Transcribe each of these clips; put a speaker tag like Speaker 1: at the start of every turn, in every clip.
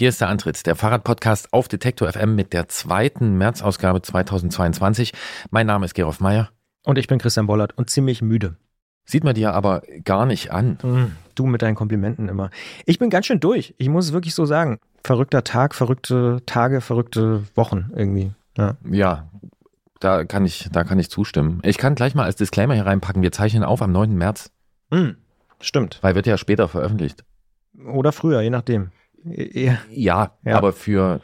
Speaker 1: Hier ist der Antritt, der Fahrradpodcast auf Detektor FM mit der zweiten März-Ausgabe 2022. Mein Name ist Gerolf Meyer.
Speaker 2: Und ich bin Christian Bollert und ziemlich müde.
Speaker 1: Sieht man dir aber gar nicht an.
Speaker 2: Hm, du mit deinen Komplimenten immer. Ich bin ganz schön durch. Ich muss es wirklich so sagen. Verrückter Tag, verrückte Tage, verrückte Wochen irgendwie.
Speaker 1: Ja, ja da kann ich, da kann ich zustimmen. Ich kann gleich mal als Disclaimer hier reinpacken. Wir zeichnen auf am 9. März.
Speaker 2: Hm, stimmt.
Speaker 1: Weil wird ja später veröffentlicht.
Speaker 2: Oder früher, je nachdem.
Speaker 1: Ja, ja, ja. aber für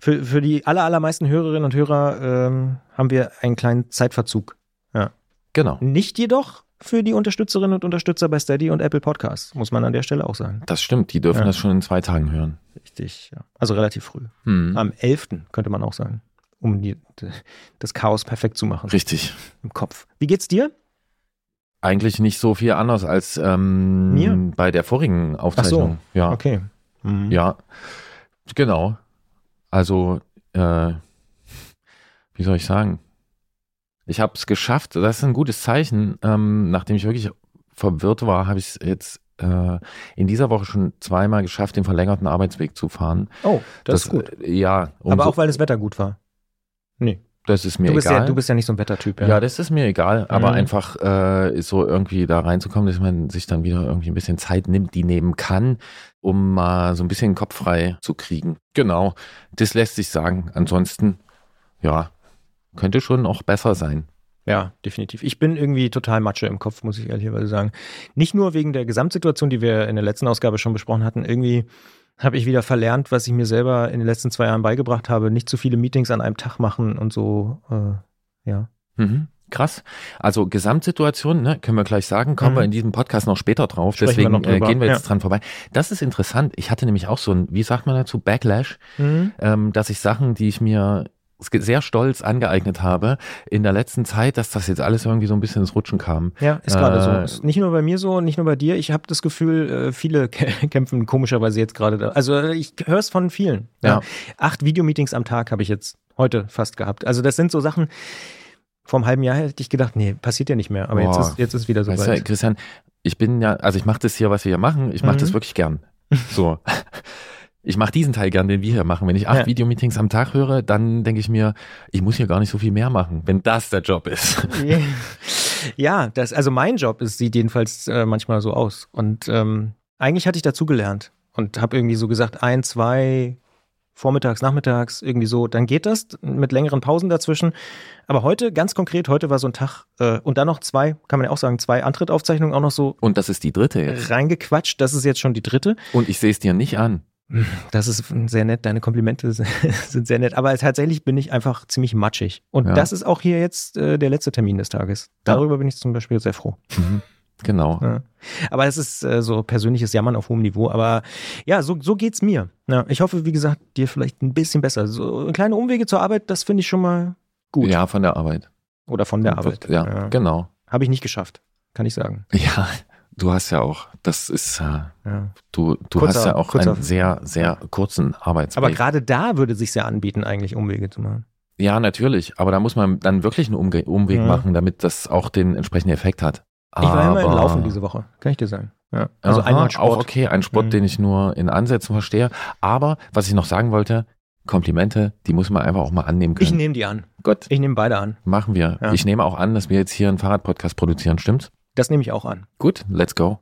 Speaker 2: für, für die aller, allermeisten Hörerinnen und Hörer ähm, haben wir einen kleinen Zeitverzug. Ja.
Speaker 1: Genau.
Speaker 2: Nicht jedoch für die Unterstützerinnen und Unterstützer bei Steady und Apple Podcasts, muss man an der Stelle auch sagen.
Speaker 1: Das stimmt, die dürfen ja. das schon in zwei Tagen hören.
Speaker 2: Richtig, ja. Also relativ früh. Mhm. Am 11. könnte man auch sagen, um die, das Chaos perfekt zu machen.
Speaker 1: Richtig.
Speaker 2: Im Kopf. Wie geht's dir?
Speaker 1: Eigentlich nicht so viel anders als ähm, Mir? bei der vorigen Aufzeichnung.
Speaker 2: Ach so. Ja. Okay.
Speaker 1: Mhm. Ja, genau. Also, äh, wie soll ich sagen? Ich habe es geschafft. Das ist ein gutes Zeichen. Ähm, nachdem ich wirklich verwirrt war, habe ich es jetzt äh, in dieser Woche schon zweimal geschafft, den verlängerten Arbeitsweg zu fahren.
Speaker 2: Oh, das, das ist gut.
Speaker 1: Äh, ja.
Speaker 2: Aber auch weil das Wetter gut war.
Speaker 1: Nee. Das ist mir
Speaker 2: du bist
Speaker 1: egal.
Speaker 2: Ja, du bist ja nicht so ein Wettertyp.
Speaker 1: Ja, ja das ist mir egal. Aber mhm. einfach äh, so irgendwie da reinzukommen, dass man sich dann wieder irgendwie ein bisschen Zeit nimmt, die nehmen kann, um mal so ein bisschen Kopf frei zu kriegen. Genau, das lässt sich sagen. Ansonsten, ja, könnte schon auch besser sein.
Speaker 2: Ja, definitiv. Ich bin irgendwie total Matsche im Kopf, muss ich ehrlicherweise sagen. Nicht nur wegen der Gesamtsituation, die wir in der letzten Ausgabe schon besprochen hatten. Irgendwie habe ich wieder verlernt, was ich mir selber in den letzten zwei Jahren beigebracht habe. Nicht zu viele Meetings an einem Tag machen und so, äh, ja.
Speaker 1: Mhm. Krass. Also Gesamtsituation, ne, können wir gleich sagen, kommen mhm. wir in diesem Podcast noch später drauf.
Speaker 2: Sprechen
Speaker 1: Deswegen
Speaker 2: wir
Speaker 1: äh, gehen wir jetzt ja. dran vorbei. Das ist interessant. Ich hatte nämlich auch so ein, wie sagt man dazu, Backlash, mhm. ähm, dass ich Sachen, die ich mir sehr stolz angeeignet habe in der letzten Zeit, dass das jetzt alles irgendwie so ein bisschen ins Rutschen kam.
Speaker 2: Ja, ist gerade äh, so. Ist nicht nur bei mir so, nicht nur bei dir. Ich habe das Gefühl, äh, viele kämpfen komischerweise jetzt gerade da. Also äh, ich höre es von vielen. Ja. ja. Acht Videomeetings am Tag habe ich jetzt heute fast gehabt. Also das sind so Sachen, vor einem halben Jahr hätte ich gedacht, nee, passiert ja nicht mehr. Aber Boah. jetzt ist, jetzt ist wieder so weißt
Speaker 1: weit. Du, Christian, ich bin ja, also ich mache das hier, was wir hier machen, ich mache mhm. das wirklich gern. So. ich mache diesen Teil gern, den wir hier machen. Wenn ich acht ja. Videomeetings am Tag höre, dann denke ich mir, ich muss hier gar nicht so viel mehr machen, wenn das der Job ist.
Speaker 2: Ja, das, also mein Job ist, sieht jedenfalls äh, manchmal so aus. Und ähm, eigentlich hatte ich dazugelernt und habe irgendwie so gesagt, ein, zwei, vormittags, nachmittags, irgendwie so, dann geht das mit längeren Pausen dazwischen. Aber heute, ganz konkret, heute war so ein Tag äh, und dann noch zwei, kann man ja auch sagen, zwei Antrittaufzeichnungen auch noch so.
Speaker 1: Und das ist die dritte jetzt.
Speaker 2: Reingequatscht, das ist jetzt schon die dritte.
Speaker 1: Und ich sehe es dir nicht an.
Speaker 2: Das ist sehr nett, deine Komplimente sind sehr nett, aber tatsächlich bin ich einfach ziemlich matschig. Und ja. das ist auch hier jetzt äh, der letzte Termin des Tages. Darüber ja. bin ich zum Beispiel sehr froh.
Speaker 1: Mhm. Genau.
Speaker 2: Ja. Aber es ist äh, so persönliches Jammern auf hohem Niveau. Aber ja, so, so geht's mir. Ja, ich hoffe, wie gesagt, dir vielleicht ein bisschen besser. So kleine Umwege zur Arbeit, das finde ich schon mal gut.
Speaker 1: Ja, von der Arbeit.
Speaker 2: Oder von der Arbeit.
Speaker 1: Ja, ja. genau.
Speaker 2: Habe ich nicht geschafft, kann ich sagen.
Speaker 1: Ja, du hast ja auch, das ist, äh, ja. du, du kurzer, hast ja auch einen sehr, sehr kurzen Arbeitsweg.
Speaker 2: Aber gerade da würde sich ja anbieten, eigentlich Umwege zu machen.
Speaker 1: Ja, natürlich. Aber da muss man dann wirklich einen Umge Umweg ja. machen, damit das auch den entsprechenden Effekt hat.
Speaker 2: Ich war immer im Laufen diese Woche, kann ich dir sagen. Ja.
Speaker 1: Also Aha, einmal Sport. Auch okay, ein Sport, mhm. den ich nur in Ansätzen verstehe. Aber was ich noch sagen wollte, Komplimente, die muss man einfach auch mal annehmen können.
Speaker 2: Ich nehme die an.
Speaker 1: Gut.
Speaker 2: Ich nehme beide an.
Speaker 1: Machen wir. Ja. Ich nehme auch an, dass wir jetzt hier einen Fahrradpodcast produzieren, stimmt's?
Speaker 2: Das nehme ich auch an.
Speaker 1: Gut, let's go.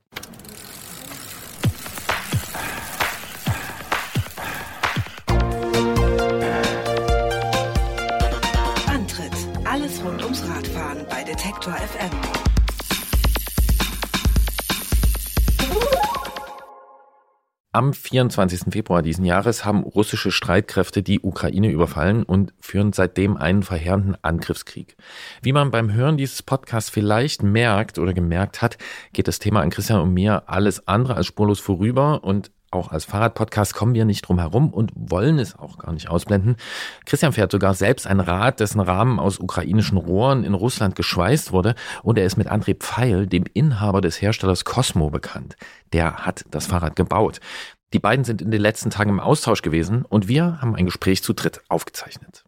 Speaker 3: Antritt: Alles rund ums Radfahren bei Detektor FM.
Speaker 1: Am 24. Februar diesen Jahres haben russische Streitkräfte die Ukraine überfallen und führen seitdem einen verheerenden Angriffskrieg. Wie man beim Hören dieses Podcasts vielleicht merkt oder gemerkt hat, geht das Thema an Christian und mir alles andere als spurlos vorüber und auch als Fahrradpodcast kommen wir nicht drum herum und wollen es auch gar nicht ausblenden. Christian fährt sogar selbst ein Rad, dessen Rahmen aus ukrainischen Rohren in Russland geschweißt wurde und er ist mit André Pfeil, dem Inhaber des Herstellers Cosmo, bekannt. Der hat das Fahrrad gebaut. Die beiden sind in den letzten Tagen im Austausch gewesen und wir haben ein Gespräch zu dritt aufgezeichnet.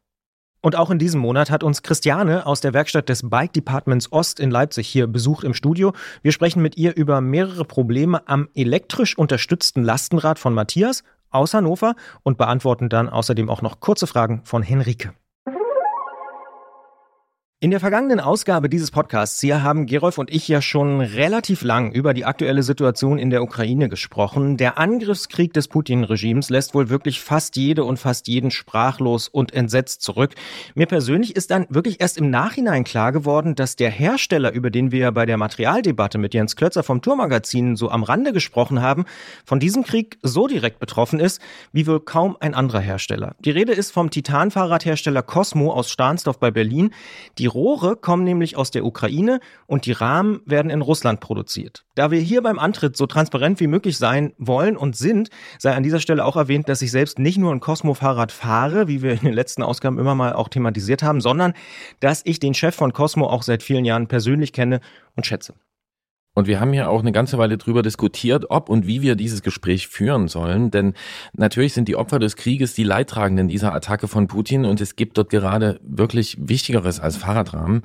Speaker 2: Und auch in diesem Monat hat uns Christiane aus der Werkstatt des Bike Departments Ost in Leipzig hier besucht im Studio. Wir sprechen mit ihr über mehrere Probleme am elektrisch unterstützten Lastenrad von Matthias, aus Hannover und beantworten dann außerdem auch noch kurze Fragen von Henrike. In der vergangenen Ausgabe dieses Podcasts hier haben Gerolf und ich ja schon relativ lang über die aktuelle Situation in der Ukraine gesprochen. Der Angriffskrieg des Putin-Regimes lässt wohl wirklich fast jede und fast jeden sprachlos und entsetzt zurück. Mir persönlich ist dann wirklich erst im Nachhinein klar geworden, dass der Hersteller, über den wir bei der Materialdebatte mit Jens Klötzer vom Tourmagazin so am Rande gesprochen haben, von diesem Krieg so direkt betroffen ist, wie wohl kaum ein anderer Hersteller. Die Rede ist vom Titanfahrradhersteller Cosmo aus Stahnsdorf bei Berlin. Die Rohre kommen nämlich aus der Ukraine und die Rahmen werden in Russland produziert. Da wir hier beim Antritt so transparent wie möglich sein wollen und sind, sei an dieser Stelle auch erwähnt, dass ich selbst nicht nur ein Cosmo-Fahrrad fahre, wie wir in den letzten Ausgaben immer mal auch thematisiert haben, sondern dass ich den Chef von Cosmo auch seit vielen Jahren persönlich kenne und schätze.
Speaker 1: Und wir haben hier auch eine ganze Weile drüber diskutiert, ob und wie wir dieses Gespräch führen sollen. Denn natürlich sind die Opfer des Krieges die Leidtragenden dieser Attacke von Putin und es gibt dort gerade wirklich Wichtigeres als Fahrradrahmen.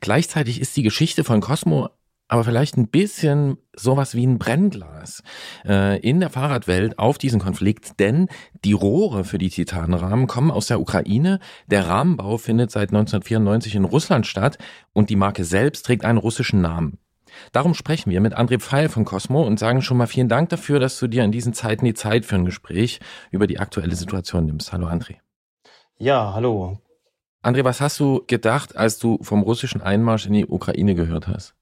Speaker 1: Gleichzeitig ist die Geschichte von Cosmo aber vielleicht ein bisschen sowas wie ein Brennglas äh, in der Fahrradwelt auf diesen Konflikt, denn die Rohre für die Titanrahmen kommen aus der Ukraine, der Rahmenbau findet seit 1994 in Russland statt und die Marke selbst trägt einen russischen Namen. Darum sprechen wir mit André Pfeil von Cosmo und sagen schon mal vielen Dank dafür, dass du dir in diesen Zeiten die Zeit für ein Gespräch über die aktuelle Situation nimmst. Hallo André.
Speaker 4: Ja, hallo.
Speaker 1: André, was hast du gedacht, als du vom russischen Einmarsch in die Ukraine gehört hast?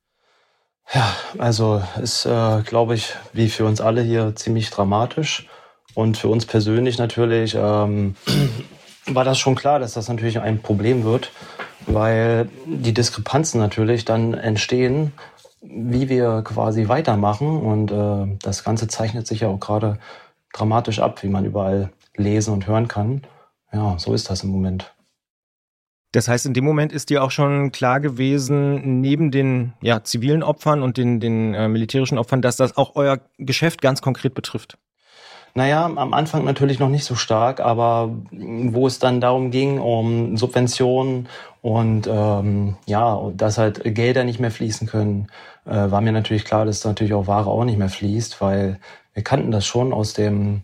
Speaker 4: Ja, also ist, äh, glaube ich, wie für uns alle hier ziemlich dramatisch. Und für uns persönlich natürlich ähm, war das schon klar, dass das natürlich ein Problem wird, weil die Diskrepanzen natürlich dann entstehen wie wir quasi weitermachen. Und äh, das Ganze zeichnet sich ja auch gerade dramatisch ab, wie man überall lesen und hören kann. Ja, so ist das im Moment.
Speaker 2: Das heißt, in dem Moment ist dir auch schon klar gewesen, neben den ja, zivilen Opfern und den, den äh, militärischen Opfern, dass das auch euer Geschäft ganz konkret betrifft.
Speaker 4: Naja, am Anfang natürlich noch nicht so stark, aber wo es dann darum ging, um Subventionen und ähm, ja, dass halt Gelder nicht mehr fließen können, war mir natürlich klar, dass natürlich auch Ware auch nicht mehr fließt, weil wir kannten das schon aus dem,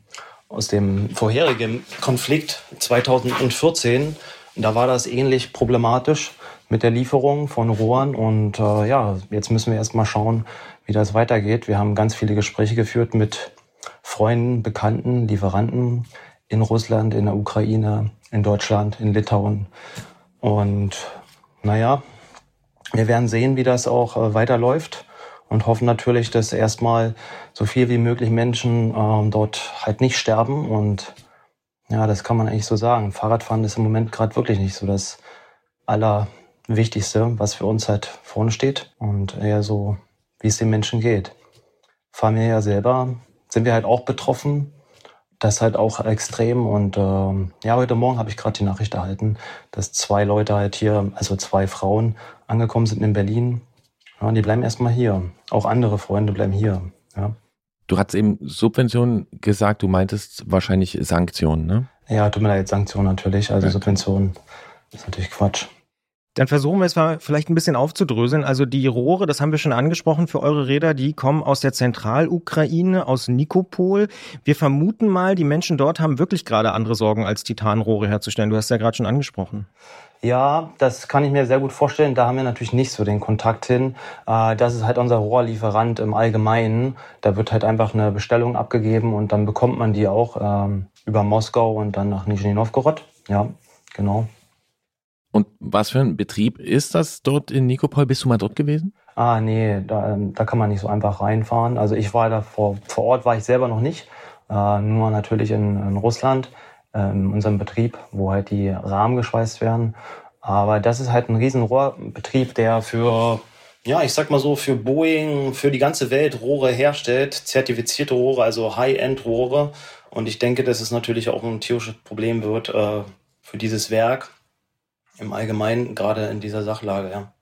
Speaker 4: aus dem vorherigen Konflikt 2014. Da war das ähnlich problematisch mit der Lieferung von Rohren und äh, ja, jetzt müssen wir erst mal schauen, wie das weitergeht. Wir haben ganz viele Gespräche geführt mit Freunden, Bekannten, Lieferanten in Russland, in der Ukraine, in Deutschland, in Litauen. Und naja, wir werden sehen, wie das auch äh, weiterläuft und hoffen natürlich, dass erstmal so viel wie möglich Menschen ähm, dort halt nicht sterben. Und ja, das kann man eigentlich so sagen. Fahrradfahren ist im Moment gerade wirklich nicht so das Allerwichtigste, was für uns halt vorne steht und eher so, wie es den Menschen geht. Fahren wir ja selber sind wir halt auch betroffen. Das halt auch extrem. Und ähm, ja, heute Morgen habe ich gerade die Nachricht erhalten, dass zwei Leute halt hier, also zwei Frauen, angekommen sind in Berlin. Ja, und die bleiben erstmal hier. Auch andere Freunde bleiben hier. Ja.
Speaker 1: Du hast eben Subventionen gesagt, du meintest wahrscheinlich Sanktionen, ne?
Speaker 4: Ja, tut mir leid, Sanktionen natürlich. Also ja. Subventionen ist natürlich Quatsch.
Speaker 2: Dann versuchen wir es mal vielleicht ein bisschen aufzudröseln. Also die Rohre, das haben wir schon angesprochen für eure Räder, die kommen aus der Zentralukraine, aus Nikopol. Wir vermuten mal, die Menschen dort haben wirklich gerade andere Sorgen, als Titanrohre herzustellen. Du hast ja gerade schon angesprochen.
Speaker 4: Ja, das kann ich mir sehr gut vorstellen. Da haben wir natürlich nicht so den Kontakt hin. Äh, das ist halt unser Rohrlieferant im Allgemeinen. Da wird halt einfach eine Bestellung abgegeben und dann bekommt man die auch ähm, über Moskau und dann nach Nizhny Novgorod. Ja, genau.
Speaker 1: Und was für ein Betrieb ist das dort in Nikopol? Bist du mal dort gewesen?
Speaker 4: Ah, nee, da, da kann man nicht so einfach reinfahren. Also ich war da vor, vor Ort, war ich selber noch nicht. Äh, nur natürlich in, in Russland, in unserem Betrieb, wo halt die Rahmen geschweißt werden. Aber das ist halt ein riesen Rohrbetrieb, der für, ja, ich sag mal so, für Boeing, für die ganze Welt Rohre herstellt, zertifizierte Rohre, also High-End-Rohre. Und ich denke, dass es natürlich auch ein tierisches Problem wird äh, für dieses Werk im Allgemeinen, gerade in dieser Sachlage, ja.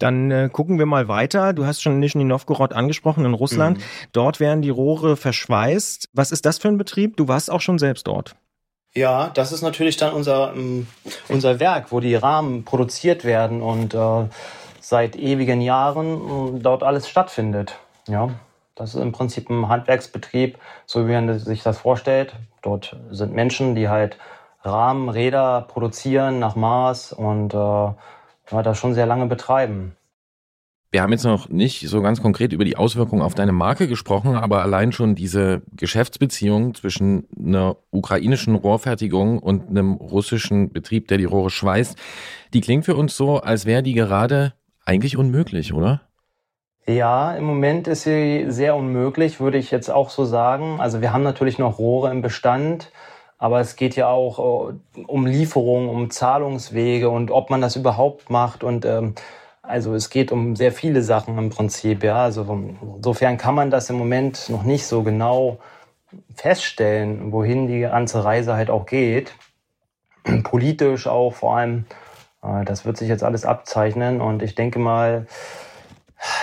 Speaker 2: Dann äh, gucken wir mal weiter. Du hast schon Nizhny Novgorod angesprochen in Russland. Mhm. Dort werden die Rohre verschweißt. Was ist das für ein Betrieb? Du warst auch schon selbst dort.
Speaker 4: Ja, das ist natürlich dann unser, ähm, unser Werk, wo die Rahmen produziert werden und äh, seit ewigen Jahren äh, dort alles stattfindet. Ja, Das ist im Prinzip ein Handwerksbetrieb, so wie man sich das vorstellt. Dort sind Menschen, die halt Rahmen, Räder produzieren nach Maß und äh, ja, das schon sehr lange betreiben.
Speaker 1: Wir haben jetzt noch nicht so ganz konkret über die Auswirkungen auf deine Marke gesprochen, aber allein schon diese Geschäftsbeziehung zwischen einer ukrainischen Rohrfertigung und einem russischen Betrieb, der die Rohre schweißt, die klingt für uns so, als wäre die gerade eigentlich unmöglich, oder?
Speaker 4: Ja, im Moment ist sie sehr unmöglich, würde ich jetzt auch so sagen. Also wir haben natürlich noch Rohre im Bestand, aber es geht ja auch äh, um Lieferungen, um Zahlungswege und ob man das überhaupt macht und ähm, also es geht um sehr viele Sachen im Prinzip, ja. Also insofern kann man das im Moment noch nicht so genau feststellen, wohin die ganze Reise halt auch geht. Politisch auch vor allem. Äh, das wird sich jetzt alles abzeichnen und ich denke mal,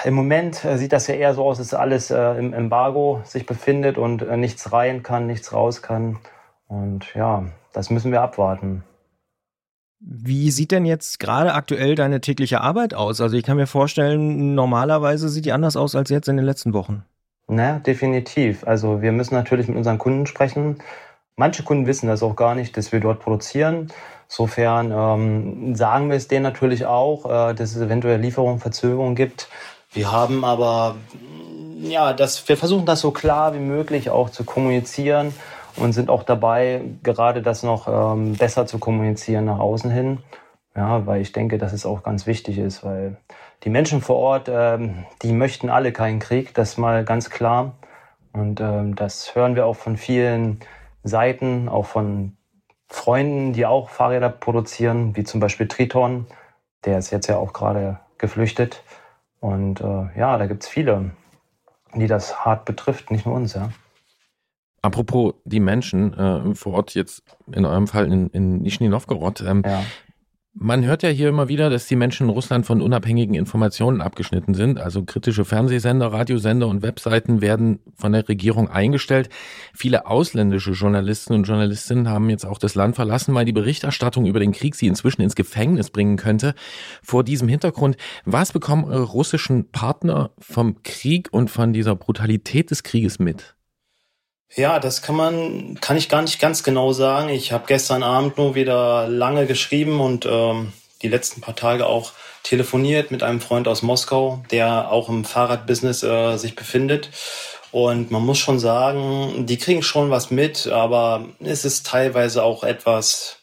Speaker 4: im Moment äh, sieht das ja eher so aus, dass alles im Embargo sich befindet und nichts rein kann, nichts raus kann. Und ja, das müssen wir abwarten.
Speaker 2: Wie sieht denn jetzt gerade aktuell deine tägliche Arbeit aus? Also ich kann mir vorstellen, normalerweise sieht die anders aus als jetzt in den letzten Wochen.
Speaker 4: Na, definitiv. Also wir müssen natürlich mit unseren Kunden sprechen. Manche Kunden wissen das auch gar nicht, dass wir dort produzieren. Insofern ähm, sagen wir es denen natürlich auch, äh, dass es eventuell Lieferungsverzögerungen gibt. Wir haben aber, ja, das, wir versuchen das so klar wie möglich auch zu kommunizieren und sind auch dabei, gerade das noch ähm, besser zu kommunizieren nach außen hin. Ja, weil ich denke, dass es auch ganz wichtig ist, weil die Menschen vor Ort, ähm, die möchten alle keinen Krieg, das mal ganz klar. Und ähm, das hören wir auch von vielen Seiten, auch von Freunden, die auch Fahrräder produzieren, wie zum Beispiel Triton, der ist jetzt ja auch gerade geflüchtet. Und äh, ja, da gibt's viele, die das hart betrifft, nicht nur uns, ja.
Speaker 1: Apropos die Menschen äh, vor Ort jetzt in eurem Fall in, in Nischni Novgorod. Ähm, ja. Man hört ja hier immer wieder, dass die Menschen in Russland von unabhängigen Informationen abgeschnitten sind. Also kritische Fernsehsender, Radiosender und Webseiten werden von der Regierung eingestellt. Viele ausländische Journalisten und Journalistinnen haben jetzt auch das Land verlassen, weil die Berichterstattung über den Krieg sie inzwischen ins Gefängnis bringen könnte. Vor diesem Hintergrund, was bekommen eure russischen Partner vom Krieg und von dieser Brutalität des Krieges mit?
Speaker 4: Ja, das kann man, kann ich gar nicht ganz genau sagen. Ich habe gestern Abend nur wieder lange geschrieben und ähm, die letzten paar Tage auch telefoniert mit einem Freund aus Moskau, der auch im Fahrradbusiness äh, sich befindet. Und man muss schon sagen, die kriegen schon was mit, aber es ist teilweise auch etwas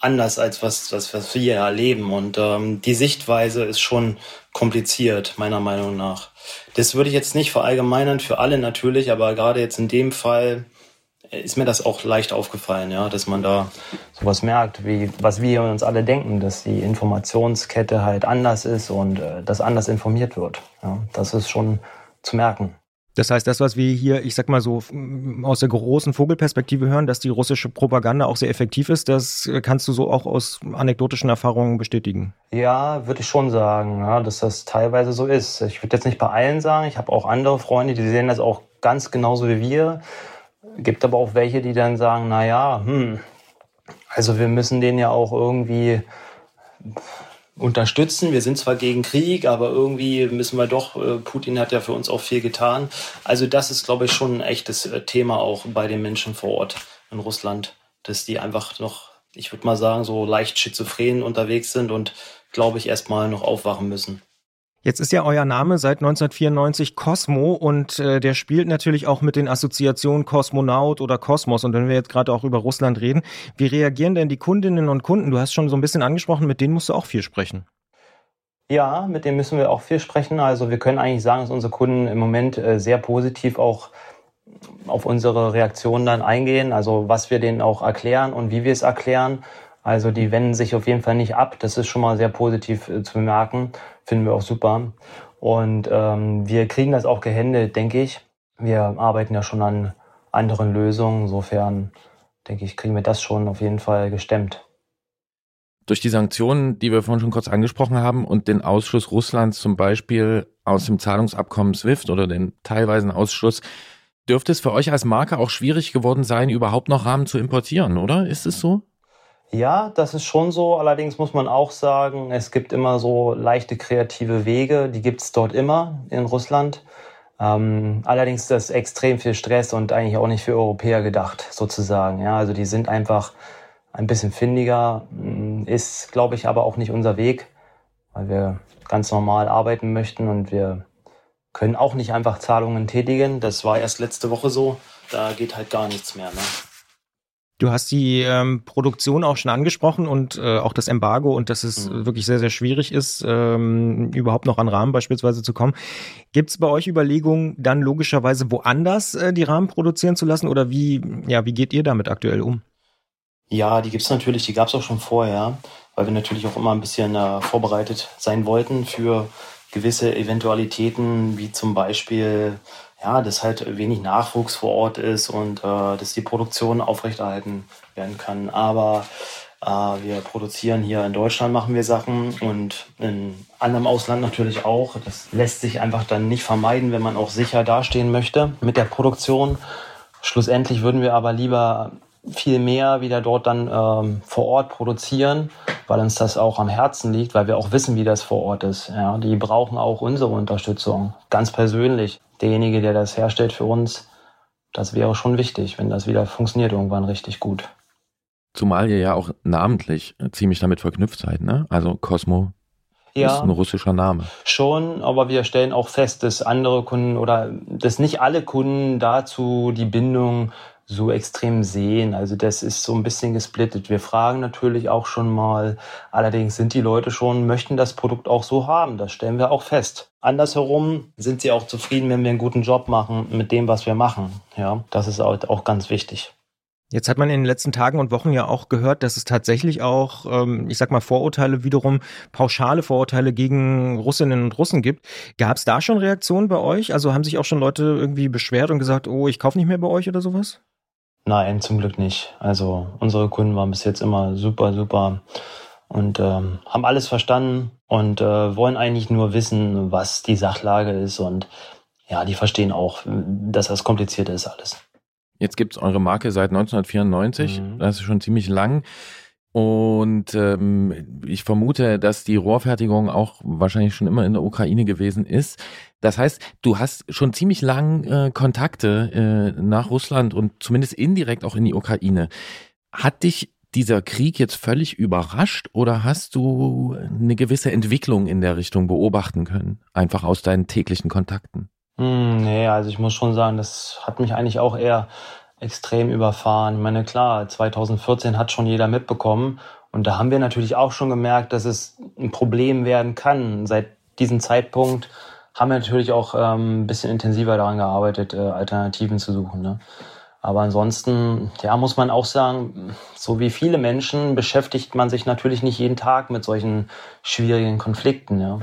Speaker 4: anders als was, was, was wir erleben. Und ähm, die Sichtweise ist schon kompliziert, meiner Meinung nach. Das würde ich jetzt nicht verallgemeinern für alle natürlich, aber gerade jetzt in dem Fall ist mir das auch leicht aufgefallen, ja, dass man da sowas merkt, wie was wir uns alle denken, dass die Informationskette halt anders ist und äh, dass anders informiert wird. Ja, das ist schon zu merken.
Speaker 2: Das heißt, das, was wir hier, ich sag mal so, aus der großen Vogelperspektive hören, dass die russische Propaganda auch sehr effektiv ist, das kannst du so auch aus anekdotischen Erfahrungen bestätigen.
Speaker 4: Ja, würde ich schon sagen, ja, dass das teilweise so ist. Ich würde jetzt nicht bei allen sagen, ich habe auch andere Freunde, die sehen das auch ganz genauso wie wir. Gibt aber auch welche, die dann sagen, na ja, hm, also wir müssen den ja auch irgendwie unterstützen. Wir sind zwar gegen Krieg, aber irgendwie müssen wir doch, äh, Putin hat ja für uns auch viel getan. Also das ist, glaube ich, schon ein echtes äh, Thema auch bei den Menschen vor Ort in Russland, dass die einfach noch, ich würde mal sagen, so leicht schizophren unterwegs sind und, glaube ich, erstmal noch aufwachen müssen.
Speaker 2: Jetzt ist ja euer Name seit 1994 Cosmo und äh, der spielt natürlich auch mit den Assoziationen Kosmonaut oder Kosmos. Und wenn wir jetzt gerade auch über Russland reden, wie reagieren denn die Kundinnen und Kunden? Du hast schon so ein bisschen angesprochen, mit denen musst du auch viel sprechen.
Speaker 4: Ja, mit denen müssen wir auch viel sprechen. Also wir können eigentlich sagen, dass unsere Kunden im Moment äh, sehr positiv auch auf unsere Reaktionen dann eingehen, also was wir denen auch erklären und wie wir es erklären. Also die wenden sich auf jeden Fall nicht ab. Das ist schon mal sehr positiv äh, zu bemerken. Finden wir auch super. Und ähm, wir kriegen das auch gehändet, denke ich. Wir arbeiten ja schon an anderen Lösungen. Insofern denke ich, kriegen wir das schon auf jeden Fall gestemmt.
Speaker 1: Durch die Sanktionen, die wir vorhin schon kurz angesprochen haben und den Ausschluss Russlands zum Beispiel aus dem Zahlungsabkommen SWIFT oder den teilweisen Ausschluss, dürfte es für euch als Marke auch schwierig geworden sein, überhaupt noch Rahmen zu importieren, oder? Ist es so?
Speaker 4: Ja, das ist schon so. Allerdings muss man auch sagen, es gibt immer so leichte kreative Wege. Die gibt es dort immer in Russland. Ähm, allerdings ist das extrem viel Stress und eigentlich auch nicht für Europäer gedacht, sozusagen. Ja, also die sind einfach ein bisschen findiger, mm, ist, glaube ich, aber auch nicht unser Weg, weil wir ganz normal arbeiten möchten und wir können auch nicht einfach Zahlungen tätigen. Das war erst letzte Woche so. Da geht halt gar nichts mehr. Ne?
Speaker 2: Du hast die ähm, Produktion auch schon angesprochen und äh, auch das Embargo und dass es mhm. wirklich sehr, sehr schwierig ist, ähm, überhaupt noch an Rahmen beispielsweise zu kommen. Gibt es bei euch Überlegungen, dann logischerweise woanders äh, die Rahmen produzieren zu lassen oder wie, ja, wie geht ihr damit aktuell um?
Speaker 4: Ja, die gibt's natürlich, die gab's auch schon vorher, weil wir natürlich auch immer ein bisschen äh, vorbereitet sein wollten für gewisse Eventualitäten, wie zum Beispiel, ja, dass halt wenig Nachwuchs vor Ort ist und äh, dass die Produktion aufrechterhalten werden kann. Aber äh, wir produzieren hier in Deutschland, machen wir Sachen und in anderem Ausland natürlich auch. Das lässt sich einfach dann nicht vermeiden, wenn man auch sicher dastehen möchte mit der Produktion. Schlussendlich würden wir aber lieber viel mehr wieder dort dann ähm, vor Ort produzieren, weil uns das auch am Herzen liegt, weil wir auch wissen, wie das vor Ort ist. Ja, die brauchen auch unsere Unterstützung, ganz persönlich. Derjenige, der das herstellt für uns, das wäre schon wichtig, wenn das wieder funktioniert irgendwann richtig gut.
Speaker 1: Zumal ihr ja auch namentlich ziemlich damit verknüpft seid, ne? Also Cosmo ja, ist ein russischer Name.
Speaker 4: Schon, aber wir stellen auch fest, dass andere Kunden oder dass nicht alle Kunden dazu die Bindung so extrem sehen. Also das ist so ein bisschen gesplittet. Wir fragen natürlich auch schon mal, allerdings sind die Leute schon, möchten das Produkt auch so haben. Das stellen wir auch fest. Andersherum sind sie auch zufrieden, wenn wir einen guten Job machen mit dem, was wir machen. Ja, das ist auch ganz wichtig.
Speaker 2: Jetzt hat man in den letzten Tagen und Wochen ja auch gehört, dass es tatsächlich auch, ähm, ich sag mal, Vorurteile wiederum, pauschale Vorurteile gegen Russinnen und Russen gibt. Gab es da schon Reaktionen bei euch? Also haben sich auch schon Leute irgendwie beschwert und gesagt, oh, ich kaufe nicht mehr bei euch oder sowas?
Speaker 4: Nein, zum Glück nicht. Also unsere Kunden waren bis jetzt immer super, super und ähm, haben alles verstanden und äh, wollen eigentlich nur wissen, was die Sachlage ist und ja, die verstehen auch, dass das kompliziert ist alles.
Speaker 1: Jetzt gibt's eure Marke seit 1994, mhm. das ist schon ziemlich lang. Und ähm, ich vermute, dass die Rohrfertigung auch wahrscheinlich schon immer in der Ukraine gewesen ist. Das heißt, du hast schon ziemlich lang äh, Kontakte äh, nach Russland und zumindest indirekt auch in die Ukraine. Hat dich dieser Krieg jetzt völlig überrascht oder hast du eine gewisse Entwicklung in der Richtung beobachten können, einfach aus deinen täglichen Kontakten?
Speaker 4: Hm, nee, also ich muss schon sagen, das hat mich eigentlich auch eher extrem überfahren. Ich meine, klar, 2014 hat schon jeder mitbekommen und da haben wir natürlich auch schon gemerkt, dass es ein Problem werden kann. Seit diesem Zeitpunkt haben wir natürlich auch ähm, ein bisschen intensiver daran gearbeitet, äh, Alternativen zu suchen. Ne? Aber ansonsten, ja, muss man auch sagen, so wie viele Menschen beschäftigt man sich natürlich nicht jeden Tag mit solchen schwierigen Konflikten. Ja.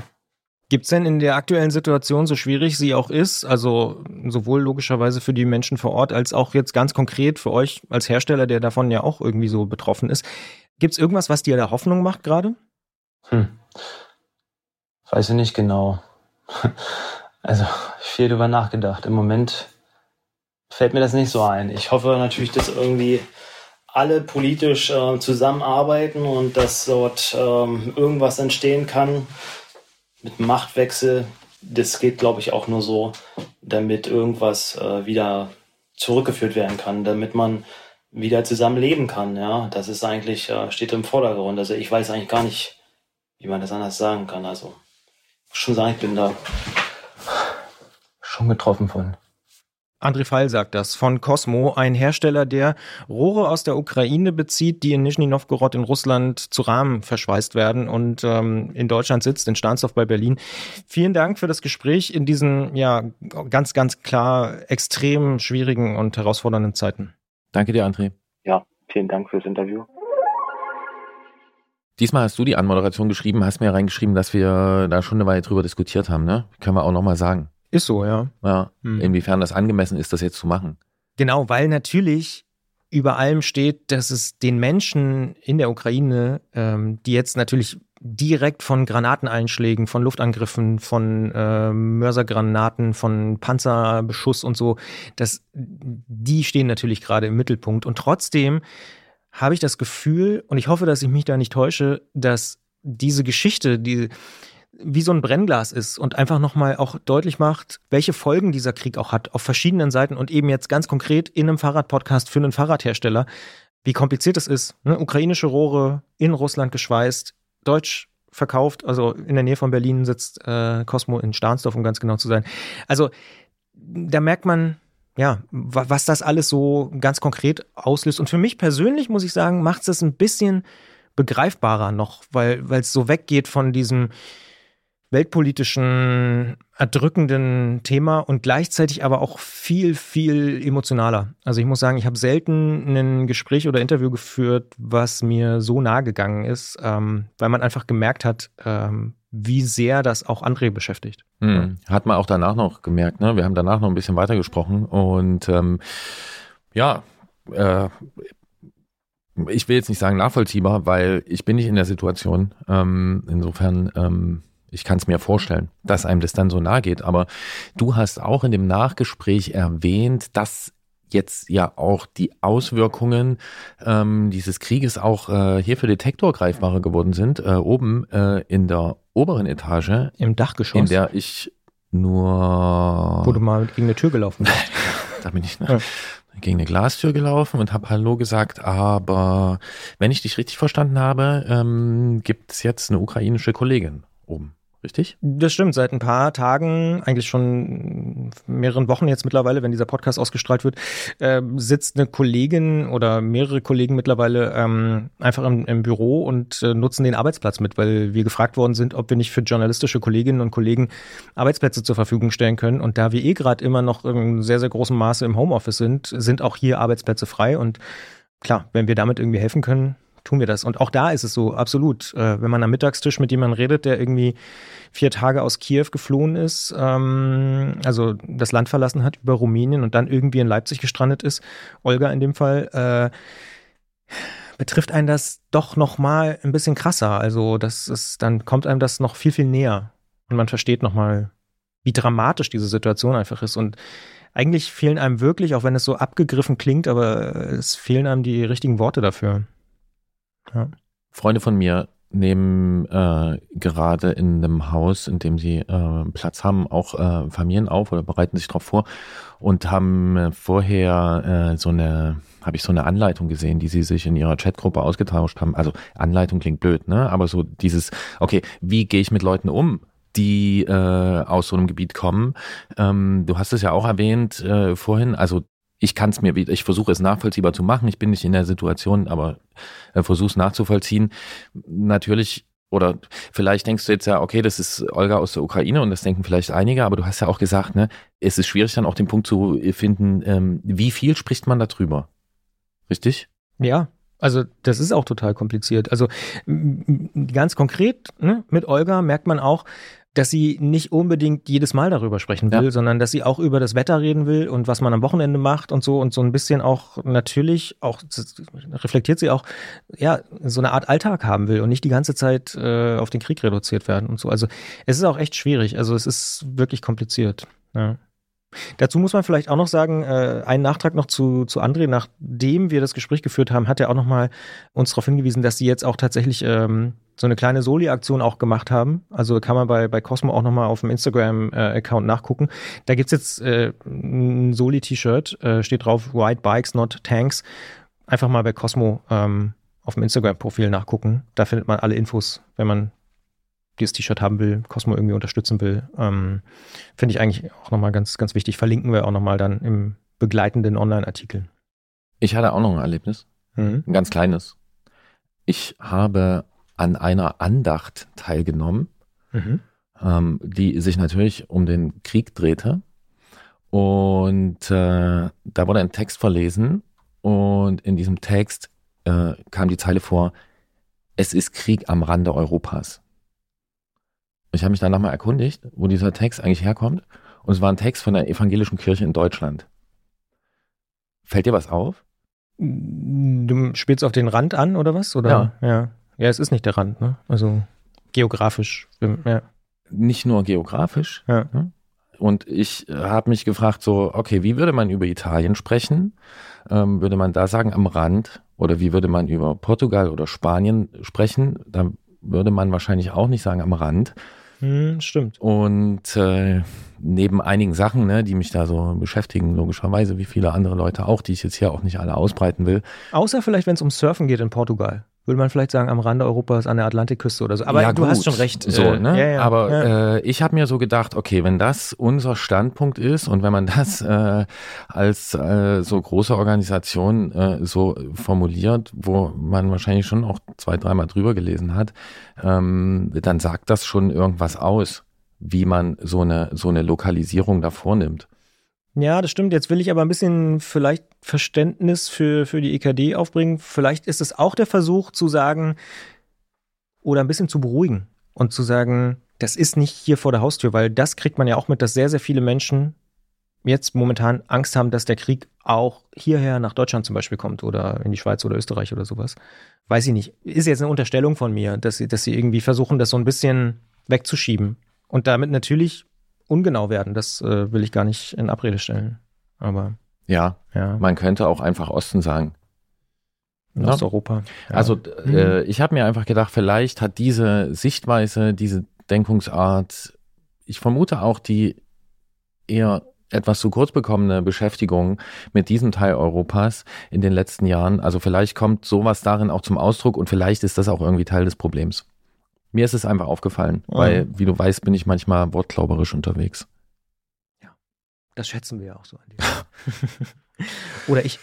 Speaker 2: Gibt es denn in der aktuellen Situation, so schwierig sie auch ist, also sowohl logischerweise für die Menschen vor Ort als auch jetzt ganz konkret für euch als Hersteller, der davon ja auch irgendwie so betroffen ist, gibt es irgendwas, was dir da Hoffnung macht gerade? Hm.
Speaker 4: Weiß ich nicht genau. Also viel drüber nachgedacht. Im Moment fällt mir das nicht so ein. Ich hoffe natürlich, dass irgendwie alle politisch äh, zusammenarbeiten und dass dort ähm, irgendwas entstehen kann, mit Machtwechsel, das geht, glaube ich, auch nur so, damit irgendwas äh, wieder zurückgeführt werden kann, damit man wieder zusammen leben kann. Ja, das ist eigentlich äh, steht im Vordergrund. Also ich weiß eigentlich gar nicht, wie man das anders sagen kann. Also schon sagen, ich bin da schon getroffen von.
Speaker 2: André Fall sagt das von Cosmo, ein Hersteller, der Rohre aus der Ukraine bezieht, die in Nizhny Novgorod in Russland zu Rahmen verschweißt werden und ähm, in Deutschland sitzt, in Stahnsdorf bei Berlin. Vielen Dank für das Gespräch in diesen ja ganz, ganz klar extrem schwierigen und herausfordernden Zeiten.
Speaker 1: Danke dir, André.
Speaker 4: Ja, vielen Dank fürs Interview.
Speaker 1: Diesmal hast du die Anmoderation geschrieben, hast mir reingeschrieben, dass wir da schon eine Weile drüber diskutiert haben, ne? Können wir auch nochmal sagen.
Speaker 2: Ist so, ja.
Speaker 1: Ja. Hm. Inwiefern das angemessen ist, das jetzt zu machen.
Speaker 2: Genau, weil natürlich über allem steht, dass es den Menschen in der Ukraine, ähm, die jetzt natürlich direkt von Granateneinschlägen, von Luftangriffen, von äh, Mörsergranaten, von Panzerbeschuss und so, dass die stehen natürlich gerade im Mittelpunkt. Und trotzdem habe ich das Gefühl, und ich hoffe, dass ich mich da nicht täusche, dass diese Geschichte, die wie so ein Brennglas ist und einfach nochmal auch deutlich macht, welche Folgen dieser Krieg auch hat auf verschiedenen Seiten und eben jetzt ganz konkret in einem Fahrradpodcast für einen Fahrradhersteller, wie kompliziert es ist. Ne? Ukrainische Rohre in Russland geschweißt, deutsch verkauft, also in der Nähe von Berlin sitzt äh, Cosmo in Stahnsdorf, um ganz genau zu sein. Also da merkt man, ja, was das alles so ganz konkret auslöst. Und für mich persönlich muss ich sagen, macht es das ein bisschen begreifbarer noch, weil es so weggeht von diesem weltpolitischen, erdrückenden Thema und gleichzeitig aber auch viel, viel emotionaler. Also ich muss sagen, ich habe selten ein Gespräch oder Interview geführt, was mir so nahe gegangen ist, ähm, weil man einfach gemerkt hat, ähm, wie sehr das auch André beschäftigt.
Speaker 1: Hm. Hat man auch danach noch gemerkt, ne? Wir haben danach noch ein bisschen weiter gesprochen und ähm, ja, äh, ich will jetzt nicht sagen nachvollziehbar, weil ich bin nicht in der Situation. Ähm, insofern, ähm, ich kann es mir vorstellen, dass einem das dann so nahe geht. Aber du hast auch in dem Nachgespräch erwähnt, dass jetzt ja auch die Auswirkungen ähm, dieses Krieges auch äh, hier für Detektor greifbarer geworden sind. Äh, oben äh, in der oberen Etage.
Speaker 2: Im Dachgeschoss.
Speaker 1: In der ich nur.
Speaker 2: Wo du mal gegen eine Tür gelaufen bist.
Speaker 1: da bin ich ne, ja. gegen eine Glastür gelaufen und habe Hallo gesagt. Aber wenn ich dich richtig verstanden habe, ähm, gibt es jetzt eine ukrainische Kollegin oben richtig?
Speaker 2: Das stimmt, seit ein paar Tagen, eigentlich schon mehreren Wochen jetzt mittlerweile, wenn dieser Podcast ausgestrahlt wird, äh, sitzt eine Kollegin oder mehrere Kollegen mittlerweile ähm, einfach im, im, Büro und äh, nutzen den Arbeitsplatz mit, weil wir gefragt worden sind, ob wir nicht für journalistische Kolleginnen und Kollegen Arbeitsplätze zur Verfügung stellen können. Und da wir eh gerade immer noch in sehr, sehr großem Maße im Homeoffice sind, sind auch hier Arbeitsplätze frei und klar, wenn wir damit irgendwie helfen können, tun wir das. Und auch da ist es so, absolut. Äh, wenn man am Mittagstisch mit jemandem redet, der irgendwie vier Tage aus Kiew geflohen ist, ähm, also das Land verlassen hat über Rumänien und dann irgendwie in Leipzig gestrandet ist, Olga in dem Fall, äh, betrifft einen das doch noch mal ein bisschen krasser. Also das ist, dann kommt einem das noch viel, viel näher. Und man versteht noch mal, wie dramatisch diese Situation einfach ist. Und eigentlich fehlen einem wirklich, auch wenn es so abgegriffen klingt, aber es fehlen einem die richtigen Worte dafür.
Speaker 1: Ja. Freunde von mir nehmen äh, gerade in einem Haus, in dem sie äh, Platz haben, auch äh, Familien auf oder bereiten sich darauf vor und haben äh, vorher äh, so eine, habe ich so eine Anleitung gesehen, die sie sich in ihrer Chatgruppe ausgetauscht haben. Also Anleitung klingt blöd, ne? Aber so dieses, okay, wie gehe ich mit Leuten um? die äh, aus so einem Gebiet kommen. Ähm, du hast es ja auch erwähnt äh, vorhin, also ich kann es mir, ich versuche es nachvollziehbar zu machen. Ich bin nicht in der Situation, aber äh, versuche es nachzuvollziehen. Natürlich oder vielleicht denkst du jetzt ja, okay, das ist Olga aus der Ukraine und das denken vielleicht einige, aber du hast ja auch gesagt, ne, es ist schwierig dann auch den Punkt zu finden, ähm, wie viel spricht man darüber? Richtig?
Speaker 2: Ja, also das ist auch total kompliziert. Also ganz konkret ne, mit Olga merkt man auch, dass sie nicht unbedingt jedes Mal darüber sprechen will, ja. sondern dass sie auch über das Wetter reden will und was man am Wochenende macht und so und so ein bisschen auch natürlich auch reflektiert sie auch ja so eine Art Alltag haben will und nicht die ganze Zeit äh, auf den Krieg reduziert werden und so. Also es ist auch echt schwierig. Also es ist wirklich kompliziert. Ja. Dazu muss man vielleicht auch noch sagen, äh, einen Nachtrag noch zu, zu André. Nachdem wir das Gespräch geführt haben, hat er auch noch mal uns darauf hingewiesen, dass sie jetzt auch tatsächlich ähm, so eine kleine Soli-Aktion auch gemacht haben. Also kann man bei, bei Cosmo auch noch mal auf dem Instagram-Account äh, nachgucken. Da gibt's jetzt äh, ein Soli-T-Shirt, äh, steht drauf, Ride Bikes, not Tanks. Einfach mal bei Cosmo ähm, auf dem Instagram-Profil nachgucken. Da findet man alle Infos, wenn man dieses T-Shirt haben will, Cosmo irgendwie unterstützen will, ähm, finde ich eigentlich auch nochmal ganz, ganz wichtig. Verlinken wir auch nochmal dann im begleitenden Online-Artikel.
Speaker 1: Ich hatte auch noch ein Erlebnis. Mhm. Ein ganz kleines. Ich habe an einer Andacht teilgenommen, mhm. ähm, die sich natürlich um den Krieg drehte. Und äh, da wurde ein Text verlesen und in diesem Text äh, kam die Zeile vor, es ist Krieg am Rande Europas. Ich habe mich dann nochmal erkundigt, wo dieser Text eigentlich herkommt. Und es war ein Text von der evangelischen Kirche in Deutschland. Fällt dir was auf?
Speaker 2: Du spielst auf den Rand an oder was? Oder?
Speaker 1: Ja.
Speaker 2: ja. Ja, es ist nicht der Rand, ne? Also geografisch. Ja.
Speaker 1: Nicht nur geografisch. Ja. Ne? Und ich habe mich gefragt, so, okay, wie würde man über Italien sprechen? Ähm, würde man da sagen am Rand? Oder wie würde man über Portugal oder Spanien sprechen? Da würde man wahrscheinlich auch nicht sagen am Rand.
Speaker 2: Hm, stimmt.
Speaker 1: Und äh, neben einigen Sachen, ne, die mich da so beschäftigen, logischerweise, wie viele andere Leute auch, die ich jetzt hier auch nicht alle ausbreiten will.
Speaker 2: Außer vielleicht, wenn es um Surfen geht in Portugal. Würde man vielleicht sagen, am Rande Europas an der Atlantikküste oder so. Aber
Speaker 1: ja,
Speaker 2: du
Speaker 1: gut.
Speaker 2: hast schon recht.
Speaker 1: So,
Speaker 2: Äh,
Speaker 1: ne?
Speaker 2: ja, ja,
Speaker 1: Aber
Speaker 2: ja.
Speaker 1: Äh, ich habe mir so gedacht, okay, wenn das unser Standpunkt ist und wenn man das äh, als äh, so große Organisation äh, so formuliert, wo man wahrscheinlich schon auch zwei, dreimal drüber gelesen hat, ähm, dann sagt das schon irgendwas aus, wie man so eine so eine Lokalisierung da vornimmt.
Speaker 2: Ja, das stimmt. Jetzt will ich aber ein bisschen vielleicht Verständnis für, für die EKD aufbringen. Vielleicht ist es auch der Versuch zu sagen oder ein bisschen zu beruhigen und zu sagen, das ist nicht hier vor der Haustür, weil das kriegt man ja auch mit, dass sehr, sehr viele Menschen jetzt momentan Angst haben, dass der Krieg auch hierher nach Deutschland zum Beispiel kommt oder in die Schweiz oder Österreich oder sowas. Weiß ich nicht. Ist jetzt eine Unterstellung von mir, dass sie, dass sie irgendwie versuchen, das so ein bisschen wegzuschieben und damit natürlich ungenau werden. Das äh, will ich gar nicht in Abrede stellen. Aber
Speaker 1: Ja,
Speaker 2: ja,
Speaker 1: man könnte auch einfach Osten sagen. Ja.
Speaker 2: Osteuropa. Ja.
Speaker 1: Also
Speaker 2: Mhm.
Speaker 1: äh, ich habe mir einfach gedacht, vielleicht hat diese Sichtweise, diese Denkungsart, ich vermute auch die eher etwas zu kurz bekommene Beschäftigung mit diesem Teil Europas in den letzten Jahren. Also vielleicht kommt sowas darin auch zum Ausdruck und vielleicht ist das auch irgendwie Teil des Problems. Mir ist es einfach aufgefallen, weil, wie du weißt, bin ich manchmal wortklauberisch unterwegs.
Speaker 2: Das schätzen wir ja auch so an dir. Oder ich.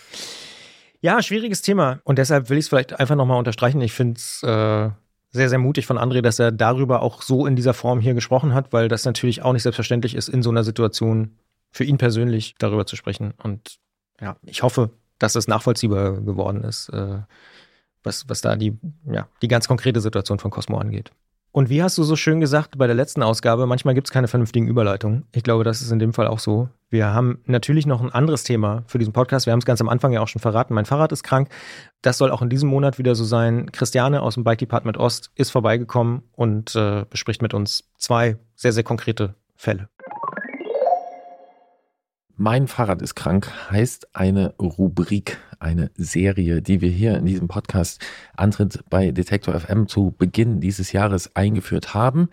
Speaker 2: Ja, schwieriges Thema. Und deshalb will ich es vielleicht einfach nochmal unterstreichen. Ich finde es äh, sehr, sehr mutig von André, dass er darüber auch so in dieser Form hier gesprochen hat, weil das natürlich auch nicht selbstverständlich ist, in so einer Situation für ihn persönlich darüber zu sprechen. Und ja, ich hoffe, dass es nachvollziehbar geworden ist, äh, was, was da die, ja, die ganz konkrete Situation von Cosmo angeht. Und wie hast du so schön gesagt bei der letzten Ausgabe, manchmal gibt es keine vernünftigen Überleitungen. Ich glaube, das ist in dem Fall auch so. Wir haben natürlich noch ein anderes Thema für diesen Podcast. Wir haben es ganz am Anfang ja auch schon verraten. Mein Fahrrad ist krank. Das soll auch in diesem Monat wieder so sein. Christiane aus dem Bike Department Ost ist vorbeigekommen und äh, bespricht mit uns zwei sehr, sehr konkrete Fälle.
Speaker 1: Mein Fahrrad ist krank heißt eine Rubrik, eine Serie, die wir hier in diesem Podcast Antritt bei Detektor FM zu Beginn dieses Jahres eingeführt haben.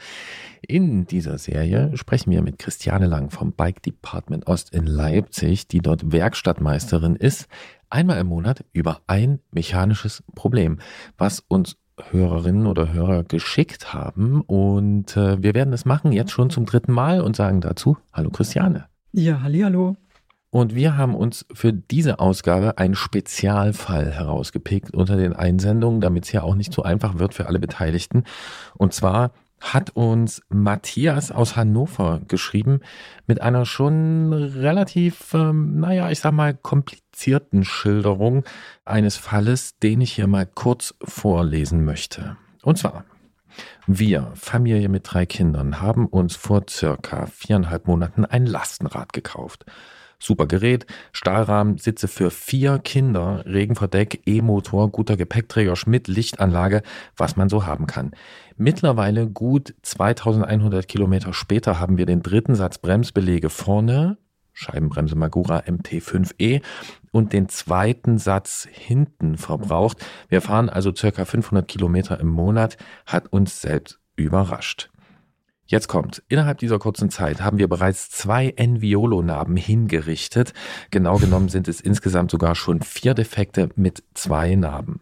Speaker 1: In dieser Serie sprechen wir mit Christiane Lang vom Bike Department Ost in Leipzig, die dort Werkstattmeisterin ist, einmal im Monat über ein mechanisches Problem, was uns Hörerinnen oder Hörer geschickt haben. Und äh, wir werden es machen jetzt schon zum dritten Mal und sagen dazu Hallo Christiane.
Speaker 5: Ja, hallihallo.
Speaker 1: Und wir haben uns für diese Ausgabe einen Spezialfall herausgepickt unter den Einsendungen, damit es ja auch nicht so einfach wird für alle Beteiligten. Und zwar hat uns Matthias aus Hannover geschrieben mit einer schon relativ, ähm, naja, ich sag mal, komplizierten Schilderung eines Falles, den ich hier mal kurz vorlesen möchte. Und zwar, wir, Familie mit drei Kindern, haben uns vor circa viereinhalb Monaten ein Lastenrad gekauft. Super Gerät, Stahlrahmen, Sitze für vier Kinder, Regenverdeck, E-Motor, guter Gepäckträger, Schmidt, Lichtanlage, was man so haben kann. Mittlerweile gut 2100 Kilometer später haben wir den dritten Satz Bremsbelege vorne, Scheibenbremse Magura MT5E und den zweiten Satz hinten verbraucht. Wir fahren also circa 500 Kilometer im Monat, hat uns selbst überrascht. Jetzt kommt, innerhalb dieser kurzen Zeit haben wir bereits zwei Enviolo-Narben hingerichtet. Genau genommen sind es insgesamt sogar schon vier Defekte mit zwei Narben.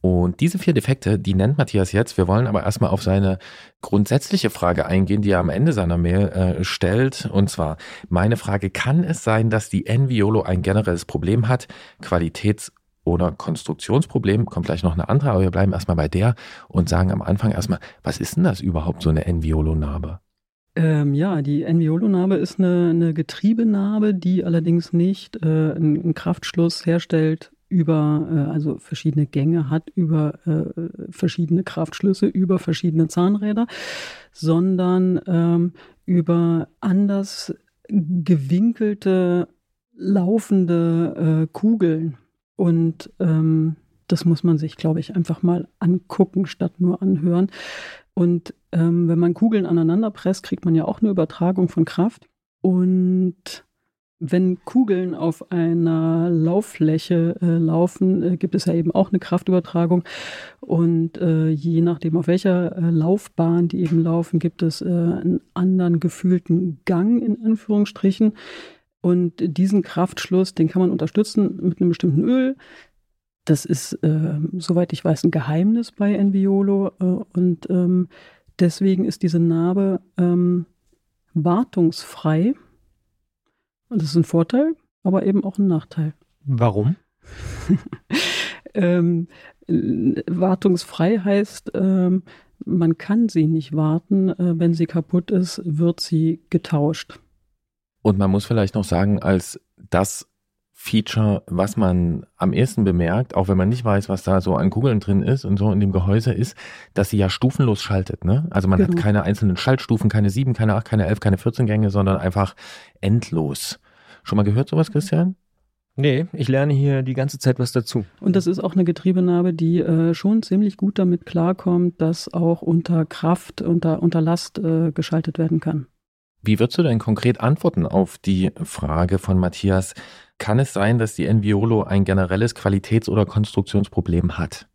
Speaker 1: Und diese vier Defekte, die nennt Matthias jetzt. Wir wollen aber erstmal auf seine grundsätzliche Frage eingehen, die er am Ende seiner Mail äh, stellt. Und zwar, meine Frage, kann es sein, dass die Enviolo ein generelles Problem hat? Qualitäts- oder Konstruktionsproblem, kommt gleich noch eine andere, aber wir bleiben erstmal bei der und sagen am Anfang erstmal, was ist denn das überhaupt, so eine Enviolo-Narbe?
Speaker 5: Ähm, ja, die Enviolo-Narbe ist eine, eine Getriebenarbe, die allerdings nicht äh, einen, Kraftschluss herstellt über, äh, also verschiedene Gänge hat, über äh, verschiedene Kraftschlüsse, über verschiedene Zahnräder, sondern ähm, über anders gewinkelte, laufende äh, Kugeln. Und ähm, das muss man sich, glaube ich, einfach mal angucken, statt nur anhören. Und ähm, wenn man Kugeln aneinander presst, kriegt man ja auch eine Übertragung von Kraft. Und wenn Kugeln auf einer Lauffläche äh, laufen, äh, gibt es ja eben auch eine Kraftübertragung. Und äh, je nachdem, auf welcher äh, Laufbahn die eben laufen, gibt es äh, einen anderen gefühlten Gang in Anführungsstrichen. Und diesen Kraftschluss, den kann man unterstützen mit einem bestimmten Öl. Das ist, äh, soweit ich weiß, ein Geheimnis bei Enviolo. und ähm, deswegen ist diese Narbe ähm, wartungsfrei und das ist ein Vorteil, aber eben auch ein Nachteil.
Speaker 2: Warum?
Speaker 5: ähm, wartungsfrei heißt, ähm, man kann sie nicht warten. Äh, wenn sie kaputt ist, wird sie getauscht.
Speaker 1: Und man muss vielleicht noch sagen, als das Feature, was man am ehesten bemerkt, auch wenn man nicht weiß, was da so an Kugeln drin ist und so in dem Gehäuse ist, dass sie ja stufenlos schaltet. Ne? Also man genau. hat keine einzelnen Schaltstufen, keine sieben, keine acht, keine elf, keine 14 Gänge, sondern einfach endlos. Schon mal gehört sowas, Christian?
Speaker 2: Nee, ich lerne hier die ganze Zeit was dazu.
Speaker 5: Und das ist auch eine Getriebenarbe, die äh, schon ziemlich gut damit klarkommt, dass auch unter Kraft, unter, unter Last äh, geschaltet werden kann.
Speaker 1: Wie würdest du denn konkret antworten auf die Frage von Matthias? Kann es sein, dass die Enviolo ein generelles Qualitäts- oder Konstruktionsproblem hat?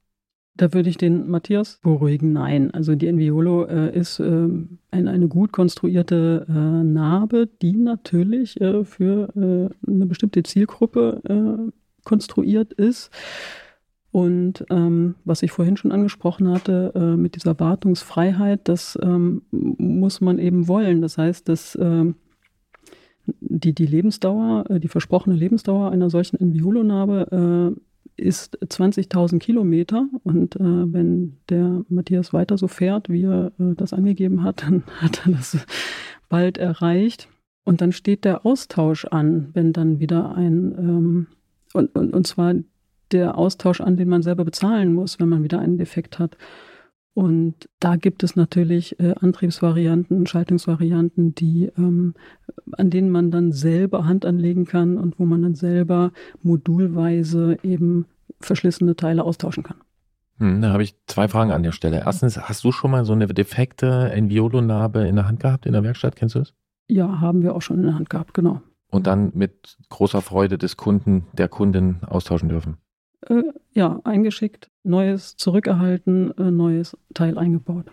Speaker 5: Da würde ich den Matthias beruhigen. Nein, also die Enviolo äh, ist äh, ein, eine gut konstruierte äh, Narbe, die natürlich äh, für äh, eine bestimmte Zielgruppe äh, konstruiert ist. Und ähm, was ich vorhin schon angesprochen hatte, mit dieser Wartungsfreiheit, das ähm, muss man eben wollen. Das heißt, dass ähm, die, die Lebensdauer, die versprochene Lebensdauer einer solchen Enviolo-Narbe ist 20.000 Kilometer und äh, wenn der Matthias weiter so fährt, wie er äh, das angegeben hat, dann hat er das bald erreicht. Und dann steht der Austausch an, wenn dann wieder ein, ähm, und, und, und zwar der Austausch an, den man selber bezahlen muss, wenn man wieder einen Defekt hat. Und da gibt es natürlich äh, Antriebsvarianten, Schaltungsvarianten, die, ähm, an denen man dann selber Hand anlegen kann und wo man dann selber modulweise eben verschlissene Teile austauschen kann.
Speaker 1: Hm, da habe ich zwei Fragen an der Stelle. Erstens, hast du schon mal so eine defekte Enviolo-Narbe in der Hand gehabt in der Werkstatt? Kennst du es?
Speaker 5: Ja, haben wir auch schon in der Hand gehabt, genau.
Speaker 1: Und dann mit großer Freude des Kunden, der Kundin austauschen dürfen?
Speaker 5: Äh, ja, eingeschickt, neues zurückerhalten, äh, neues Teil eingebaut.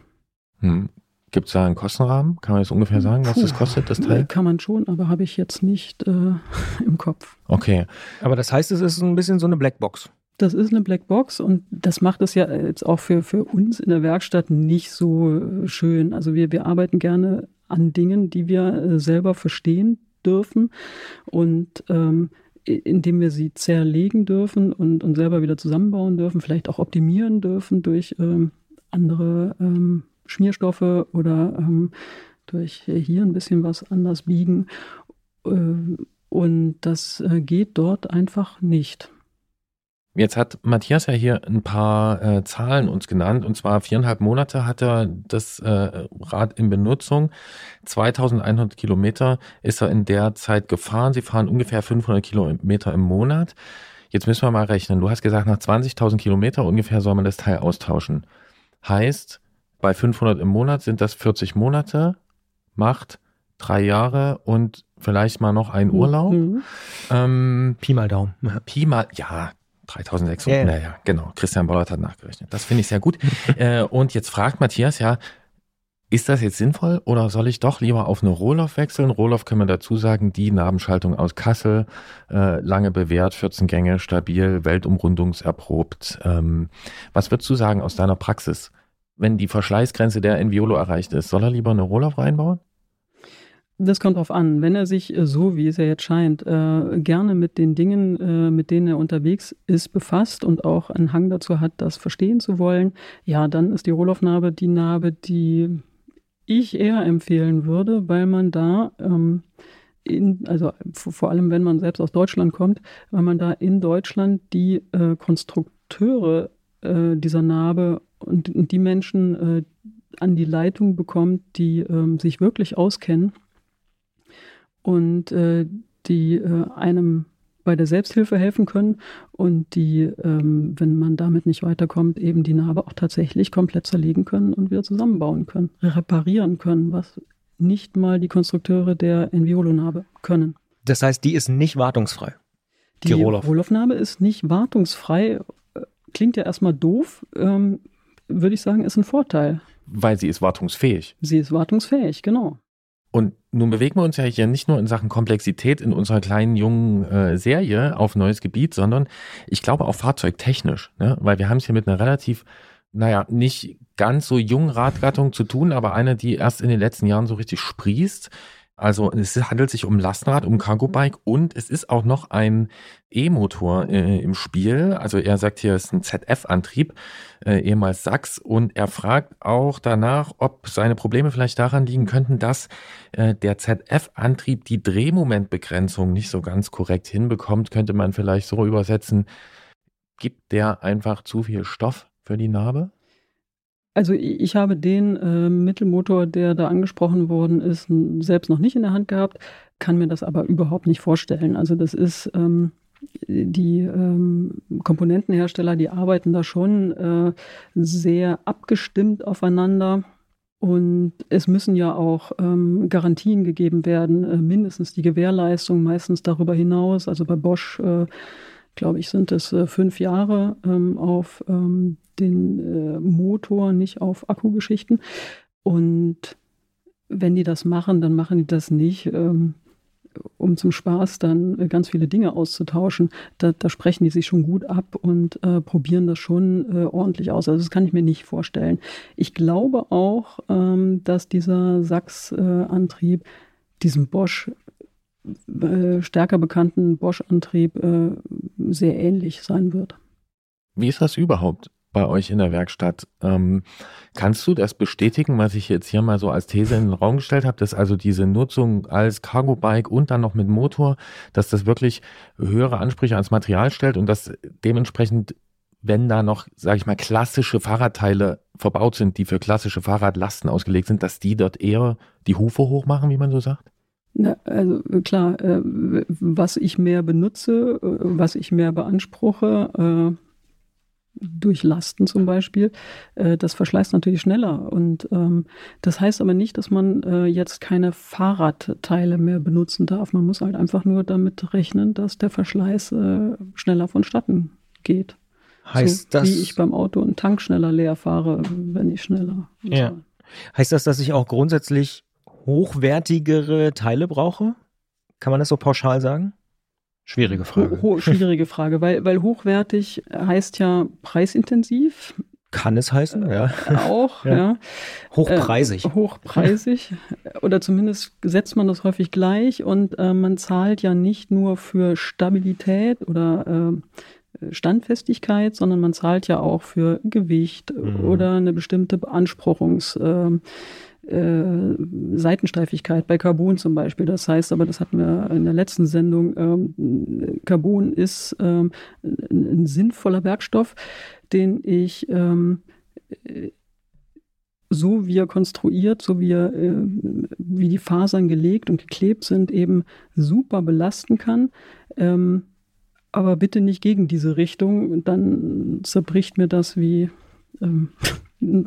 Speaker 1: Hm. Gibt es da einen Kostenrahmen? Kann man jetzt ungefähr sagen, was Puh, das kostet, das Teil?
Speaker 5: Kann man schon, aber habe ich jetzt nicht äh, im Kopf.
Speaker 1: Okay.
Speaker 2: Aber das heißt, es ist ein bisschen so eine Blackbox.
Speaker 5: Das ist eine Blackbox und das macht es ja jetzt auch für, für uns in der Werkstatt nicht so äh, schön. Also wir, wir arbeiten gerne an Dingen, die wir äh, selber verstehen dürfen. Und ähm, indem wir sie zerlegen dürfen und, und selber wieder zusammenbauen dürfen, vielleicht auch optimieren dürfen durch ähm, andere ähm, Schmierstoffe oder ähm, durch hier ein bisschen was anders biegen. Äh, und das äh, geht dort einfach nicht.
Speaker 1: Jetzt hat Matthias ja hier ein paar äh, Zahlen uns genannt. Und zwar viereinhalb Monate hat er das äh, Rad in Benutzung. 2100 Kilometer ist er in der Zeit gefahren. Sie fahren ungefähr 500 Kilometer im Monat. Jetzt müssen wir mal rechnen. Du hast gesagt, nach 20.000 Kilometer ungefähr soll man das Teil austauschen. Heißt, bei 500 im Monat sind das 40 Monate, macht drei Jahre und vielleicht mal noch ein Urlaub. Mhm.
Speaker 2: Ähm, Pi mal Daumen.
Speaker 1: Pi mal, ja, 3600, yeah. naja, genau. Christian Bollert hat nachgerechnet. Das finde ich sehr gut. äh, und jetzt fragt Matthias ja, ist das jetzt sinnvoll oder soll ich doch lieber auf eine Rohloff wechseln? Rohloff können wir dazu sagen, die Nabenschaltung aus Kassel, äh, lange bewährt, 14 Gänge, stabil, weltumrundungserprobt. Ähm, was würdest du sagen aus deiner Praxis? Wenn die Verschleißgrenze der Enviolo erreicht ist, soll er lieber eine Rohloff reinbauen?
Speaker 5: Das kommt drauf an. Wenn er sich äh, so, wie es ja jetzt scheint, äh, gerne mit den Dingen, äh, mit denen er unterwegs ist, befasst und auch einen Hang dazu hat, das verstehen zu wollen, ja, dann ist die Rohlaufnarbe die Narbe, die ich eher empfehlen würde, weil man da ähm, in, also vor allem wenn man selbst aus Deutschland kommt, weil man da in Deutschland die äh, Konstrukteure äh, dieser Narbe und, und die Menschen äh, an die Leitung bekommt, die ähm, sich wirklich auskennen und äh, die äh, einem bei der Selbsthilfe helfen können und die, ähm, wenn man damit nicht weiterkommt, eben die Narbe auch tatsächlich komplett zerlegen können und wieder zusammenbauen können, reparieren können, was nicht mal die Konstrukteure der Enviolo-Narbe können.
Speaker 2: Das heißt, die ist nicht wartungsfrei.
Speaker 5: Die, die Rohloff. Rohlaufnahme ist nicht wartungsfrei. Klingt ja erstmal doof, ähm, würde ich sagen, ist ein Vorteil.
Speaker 1: Weil sie ist wartungsfähig.
Speaker 5: Sie ist wartungsfähig, genau.
Speaker 1: Und nun bewegen wir uns ja hier nicht nur in Sachen Komplexität in unserer kleinen jungen äh, Serie auf neues Gebiet, sondern ich glaube auch fahrzeugtechnisch, ne? weil wir haben es hier mit einer relativ, naja, nicht ganz so jungen Radgattung zu tun, aber eine, die erst in den letzten Jahren so richtig sprießt. Also es handelt sich um Lastenrad, um Cargo-Bike und es ist auch noch ein E-Motor äh, im Spiel. Also er sagt hier, es ist ein ZF-Antrieb, äh, ehemals Sachs. Und er fragt auch danach, ob seine Probleme vielleicht daran liegen könnten, dass äh, der ZF-Antrieb die Drehmomentbegrenzung nicht so ganz korrekt hinbekommt. Könnte man vielleicht so übersetzen, gibt der einfach zu viel Stoff für die Narbe?
Speaker 5: Also ich habe den äh, Mittelmotor, der da angesprochen worden ist, selbst noch nicht in der Hand gehabt, kann mir das aber überhaupt nicht vorstellen. Also das ist ähm, die ähm, Komponentenhersteller, die arbeiten da schon äh, sehr abgestimmt aufeinander. Und es müssen ja auch ähm, Garantien gegeben werden, äh, mindestens die Gewährleistung, meistens darüber hinaus. Also bei Bosch äh, glaube ich, sind es äh, fünf Jahre ähm, auf ähm, den äh, Motor, nicht auf Akkugeschichten. Und wenn die das machen, dann machen die das nicht, ähm, um zum Spaß dann äh, ganz viele Dinge auszutauschen. Da, da, sprechen die sich schon gut ab und äh, probieren das schon äh, ordentlich aus. Also das kann ich mir nicht vorstellen. Ich glaube auch, ähm, dass dieser Sachs-Antrieb diesem Bosch äh, stärker bekannten Bosch-Antrieb äh, sehr ähnlich sein wird.
Speaker 1: Wie ist das überhaupt bei euch in der Werkstatt? Ähm, kannst du das bestätigen, was ich jetzt hier mal so als These in den Raum gestellt habe, dass also diese Nutzung als Cargo-Bike und dann noch mit Motor, dass das wirklich höhere Ansprüche ans Material stellt und dass dementsprechend wenn da noch, sage ich mal, klassische Fahrradteile verbaut sind, die für klassische Fahrradlasten ausgelegt sind, dass die dort eher die Hufe hochmachen, wie man so sagt?
Speaker 5: Na, also klar, äh, was ich mehr benutze, äh, was ich mehr beanspruche, äh, durch Lasten zum Beispiel, äh, das verschleißt natürlich schneller. Und ähm, das heißt aber nicht, dass man äh, jetzt keine Fahrradteile mehr benutzen darf. Man muss halt einfach nur damit rechnen, dass der Verschleiß äh, schneller vonstatten geht.
Speaker 2: Heißt so, das?
Speaker 5: Wie ich beim Auto einen Tank schneller leer fahre, wenn ich schneller.
Speaker 2: Ja. Heißt das, dass ich auch grundsätzlich hochwertigere Teile brauche? Kann man das so pauschal sagen? Schwierige Frage.
Speaker 5: Ho schwierige Frage, weil, weil hochwertig heißt ja preisintensiv.
Speaker 2: Kann es heißen, ja.
Speaker 5: Auch, ja. ja.
Speaker 2: Hochpreisig.
Speaker 5: Äh, hochpreisig. Oder zumindest setzt man das häufig gleich und äh, man zahlt ja nicht nur für Stabilität oder äh, Standfestigkeit, sondern man zahlt ja auch für Gewicht mhm. oder eine bestimmte Beanspruchungs- äh, äh, Seitensteifigkeit bei Carbon zum Beispiel. Das heißt aber, das hatten wir in der letzten Sendung, ähm, Carbon ist ähm, ein, sinnvoller Werkstoff, den ich ähm, so wie er konstruiert, so wie, er, äh, wie die Fasern gelegt und geklebt sind, eben super belasten kann. Ähm, aber bitte nicht gegen diese Richtung, dann zerbricht mir das wie ähm,